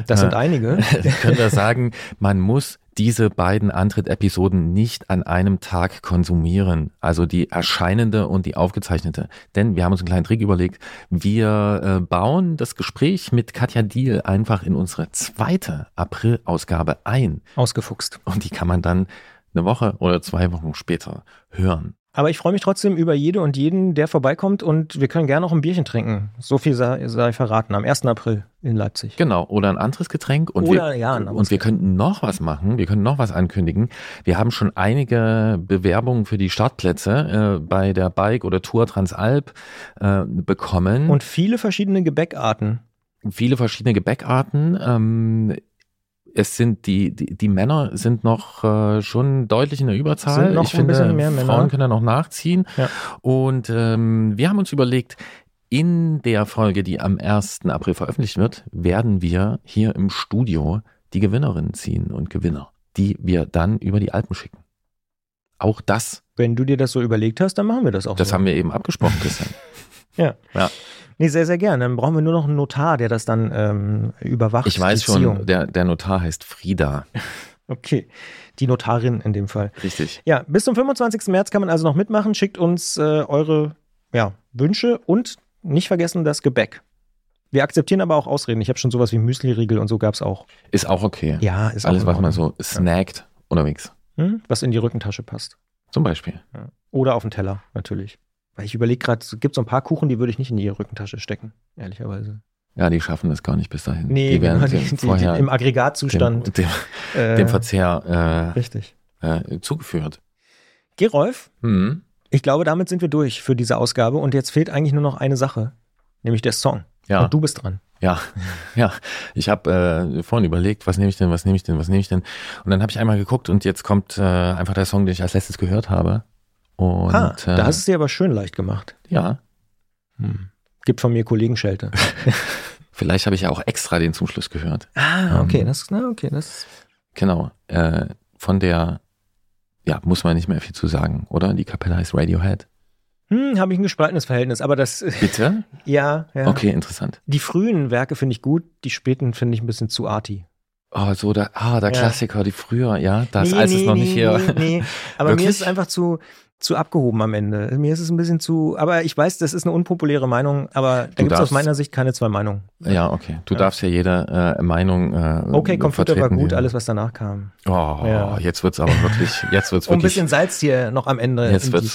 Speaker 2: Das sind
Speaker 1: Äh,
Speaker 2: einige.
Speaker 1: können wir sagen, man muss diese beiden Antritt-Episoden nicht an einem Tag konsumieren. Also die erscheinende und die aufgezeichnete. Denn wir haben uns einen kleinen Trick überlegt. Wir äh, bauen das Gespräch mit Katja Diel einfach in unsere zweite April-Ausgabe ein.
Speaker 2: Ausgefuchst.
Speaker 1: Und die kann man dann eine Woche oder zwei Wochen später hören.
Speaker 2: Aber ich freue mich trotzdem über jede und jeden, der vorbeikommt und wir können gerne noch ein Bierchen trinken. So viel sei, sei verraten, am 1. April in Leipzig.
Speaker 1: Genau, oder ein anderes Getränk. Und
Speaker 2: Oder,
Speaker 1: wir,
Speaker 2: ja, ein
Speaker 1: und wir könnten noch was machen. Wir können noch was ankündigen. Wir haben schon einige Bewerbungen für die Startplätze äh, bei der Bike oder Tour Transalp äh, bekommen.
Speaker 2: Und viele verschiedene Gebäckarten.
Speaker 1: viele verschiedene Gebäckarten. Ähm, es sind die, die, die Männer sind noch äh, schon deutlich in der Überzahl.
Speaker 2: Sind noch
Speaker 1: ich
Speaker 2: ein
Speaker 1: finde,
Speaker 2: bisschen mehr Männer.
Speaker 1: Frauen können da noch nachziehen.
Speaker 2: Ja.
Speaker 1: Und ähm, wir haben uns überlegt, in der Folge, die am 1. April veröffentlicht wird, werden wir hier im Studio die Gewinnerinnen ziehen und Gewinner, die wir dann über die Alpen schicken. Auch das,
Speaker 2: Wenn du dir das so überlegt hast, dann machen wir das auch
Speaker 1: das
Speaker 2: so.
Speaker 1: haben wir eben abgesprochen, Christian.
Speaker 2: Ja.
Speaker 1: Ja.
Speaker 2: Nee, sehr, sehr gern. Dann brauchen wir nur noch einen Notar, der das dann ähm, überwacht.
Speaker 1: Ich weiß schon, der, der Notar heißt Frieda.
Speaker 2: Okay. Die Notarin in dem Fall.
Speaker 1: Richtig.
Speaker 2: Ja, bis zum 25. März kann man also noch mitmachen. Schickt uns äh, eure ja, Wünsche und nicht vergessen das Gebäck. Wir akzeptieren aber auch Ausreden. Ich habe schon sowas wie Müsli-Riegel und so gab es auch.
Speaker 1: Ist auch okay.
Speaker 2: Ja, ist
Speaker 1: Alles,
Speaker 2: auch
Speaker 1: was man so snackt unterwegs.
Speaker 2: Hm? Was in die Rückentasche passt.
Speaker 1: Zum Beispiel.
Speaker 2: Ja. Oder auf den Teller, natürlich. Weil ich überlege gerade, es gibt so ein paar Kuchen, die würde ich nicht in die Rückentasche stecken, ehrlicherweise.
Speaker 1: Ja, die schaffen das gar nicht bis dahin.
Speaker 2: Nee,
Speaker 1: die werden
Speaker 2: genau, die,
Speaker 1: vorher
Speaker 2: die, im Aggregatzustand.
Speaker 1: dem, dem,
Speaker 2: äh,
Speaker 1: dem Verzehr
Speaker 2: Richtig.
Speaker 1: äh, äh, zugeführt.
Speaker 2: Gerolf,
Speaker 1: Hm.
Speaker 2: ich glaube, damit sind wir durch für diese Ausgabe und jetzt fehlt eigentlich nur noch eine Sache, nämlich der Song.
Speaker 1: Ja,
Speaker 2: Und du bist dran.
Speaker 1: ja, ja. Ich habe äh, vorhin überlegt, was nehme ich denn, was nehme ich denn, was nehme ich denn? Und dann habe ich einmal geguckt und jetzt kommt äh, einfach der Song, den ich als letztes gehört habe. Und
Speaker 2: ah,
Speaker 1: äh,
Speaker 2: da hast du es dir aber schön leicht gemacht.
Speaker 1: ja,
Speaker 2: Hm. Gibt von mir Kollegenschelte.
Speaker 1: vielleicht habe ich ja auch extra den zum Schluss gehört.
Speaker 2: Ah, okay,
Speaker 1: Ähm.
Speaker 2: das, na, okay, das.
Speaker 1: Genau. Äh, von der, ja, muss man nicht mehr viel zu sagen, oder? Die Kapelle heißt Radiohead.
Speaker 2: Hm, habe ich ein gespaltenes Verhältnis, aber das,
Speaker 1: Bitte?
Speaker 2: ja, ja.
Speaker 1: Okay, interessant.
Speaker 2: Die frühen Werke finde ich gut, die späten finde ich ein bisschen zu arty.
Speaker 1: Oh, so der, ah, der
Speaker 2: Ja.
Speaker 1: Klassiker, die früher, ja, das,
Speaker 2: Nee,
Speaker 1: als es
Speaker 2: nee,
Speaker 1: noch
Speaker 2: nee,
Speaker 1: nicht hier.
Speaker 2: Nee, nee. Aber mir
Speaker 1: Wirklich?
Speaker 2: ist es einfach zu, zu abgehoben am Ende. Mir ist es ein bisschen zu, aber ich weiß, das ist eine unpopuläre Meinung, aber da gibt es aus meiner Sicht keine zwei Meinungen.
Speaker 1: Ja, okay. Du
Speaker 2: Ja.
Speaker 1: darfst ja jede äh, Meinung. Äh,
Speaker 2: Okay, Computer war gut, alles, was danach kam.
Speaker 1: Oh,
Speaker 2: Ja.
Speaker 1: jetzt wird's aber wirklich, jetzt wird's
Speaker 2: Um ein
Speaker 1: wirklich.
Speaker 2: bisschen Salz hier noch am Ende
Speaker 1: jetzt
Speaker 2: in die,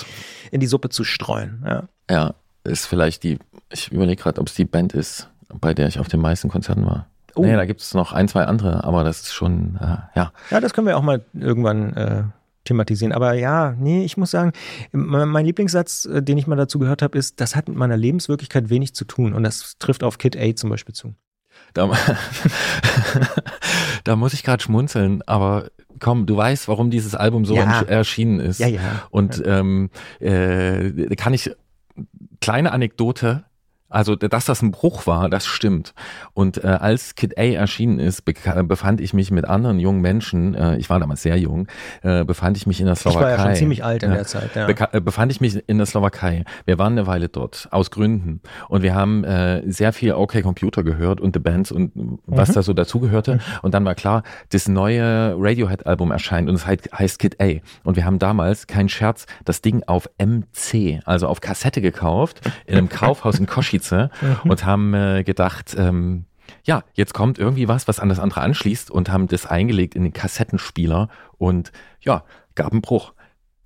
Speaker 2: in die Suppe zu streuen. Ja.
Speaker 1: ja, ist vielleicht die, ich überlege gerade, ob es die Band ist, bei der ich auf den meisten Konzerten war.
Speaker 2: Oh.
Speaker 1: Nee, da gibt es noch ein, zwei andere, aber das ist schon, äh, ja.
Speaker 2: ja, das können wir auch mal irgendwann äh, thematisieren. Aber ja, nee, ich muss sagen, mein Lieblingssatz, äh, den ich mal dazu gehört habe, ist, das hat mit meiner Lebenswirklichkeit wenig zu tun. Und das trifft auf Kid A zum Beispiel zu.
Speaker 1: Da, da muss ich gerade schmunzeln, aber komm, du weißt, warum dieses Album so ja. erschienen ist.
Speaker 2: Ja, ja.
Speaker 1: Und ähm, äh, kann ich kleine Anekdote also, dass das ein Bruch war, das stimmt. Und äh, als Kid A erschienen ist, befand ich mich mit anderen jungen Menschen, äh, ich war damals sehr jung, äh, befand ich mich in der Slowakei. Ich war ja schon
Speaker 2: ziemlich alt in ja. der Zeit, ja.
Speaker 1: Beka äh, befand ich mich in der Slowakei. Wir waren eine Weile dort, aus Gründen. Und wir haben äh, sehr viel OK Computer gehört und The Bands und was mhm. da so dazugehörte. Mhm. Und dann war klar, das neue Radiohead-Album erscheint und es heißt, heißt Kid A. Und wir haben damals, kein Scherz, das Ding auf MC, also auf Kassette gekauft, in einem Kaufhaus in Koschitz Spitze mhm. und haben äh, gedacht, ähm, ja, jetzt kommt irgendwie was, was an das andere anschließt und haben das eingelegt in den Kassettenspieler und ja, gab einen Bruch.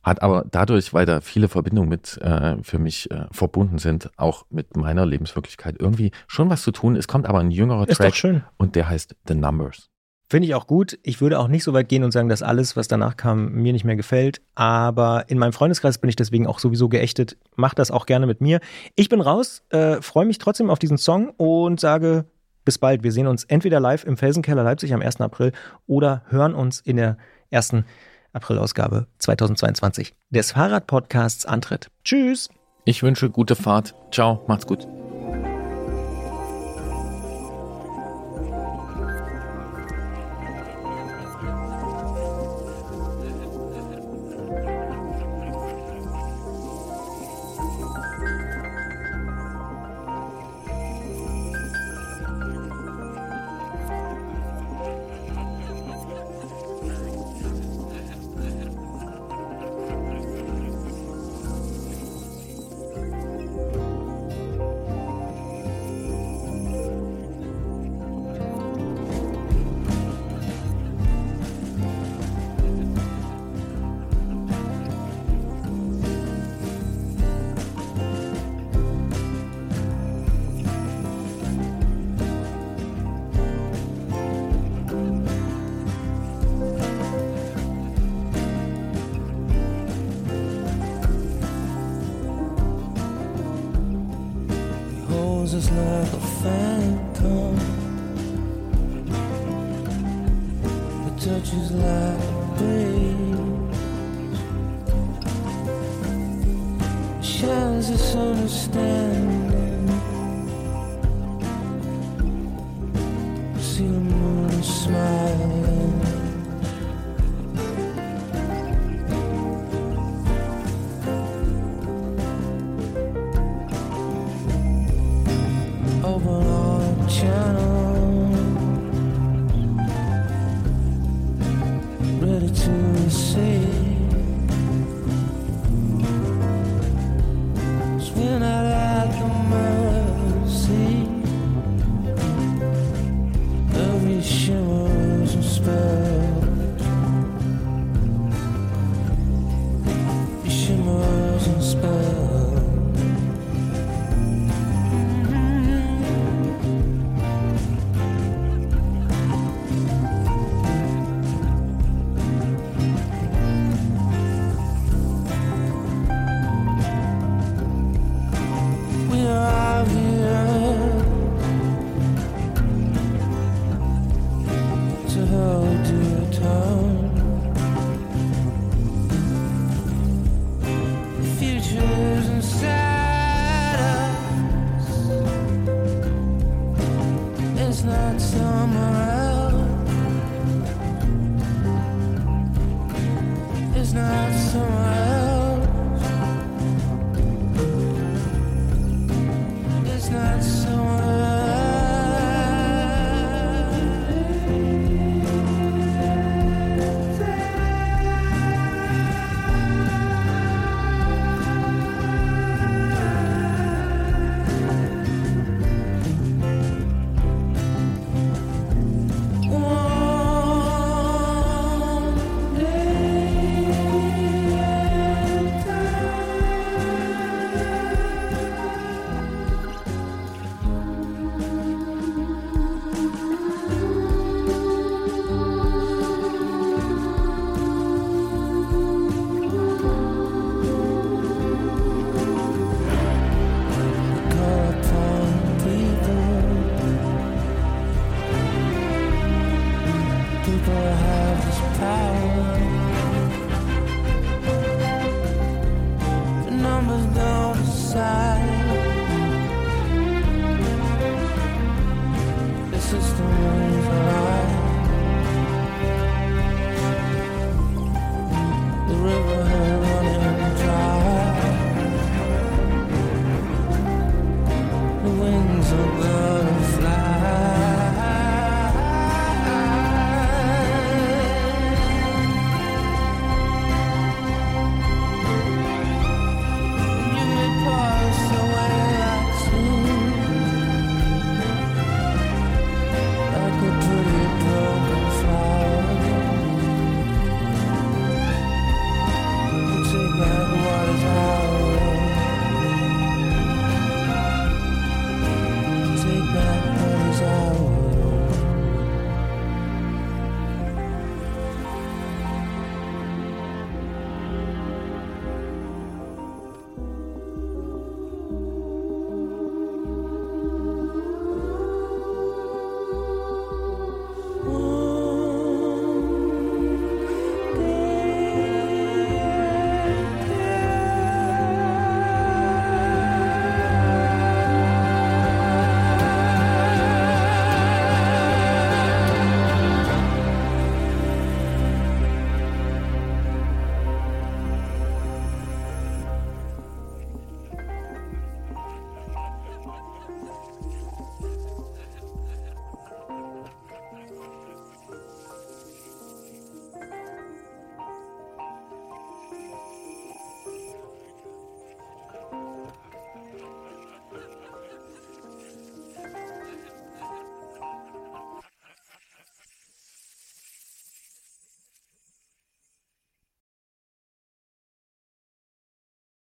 Speaker 1: Hat aber dadurch, weil da viele Verbindungen mit äh, für mich äh, verbunden sind, auch mit meiner Lebenswirklichkeit irgendwie schon was zu tun. Es kommt aber ein jüngerer
Speaker 2: Ist
Speaker 1: Track und der heißt The Numbers.
Speaker 2: Finde ich auch gut. Ich würde auch nicht so weit gehen und sagen, dass alles, was danach kam, mir nicht mehr gefällt. Aber in meinem Freundeskreis bin ich deswegen auch sowieso geächtet. Mach das auch gerne mit mir. Ich bin raus, äh, freue mich trotzdem auf diesen Song und sage bis bald. Wir sehen uns entweder live im Felsenkeller Leipzig am 1. April oder hören uns in der ersten Aprilausgabe 2022 des Fahrradpodcasts Antritt. Tschüss.
Speaker 1: Ich wünsche gute Fahrt. Ciao, macht's gut.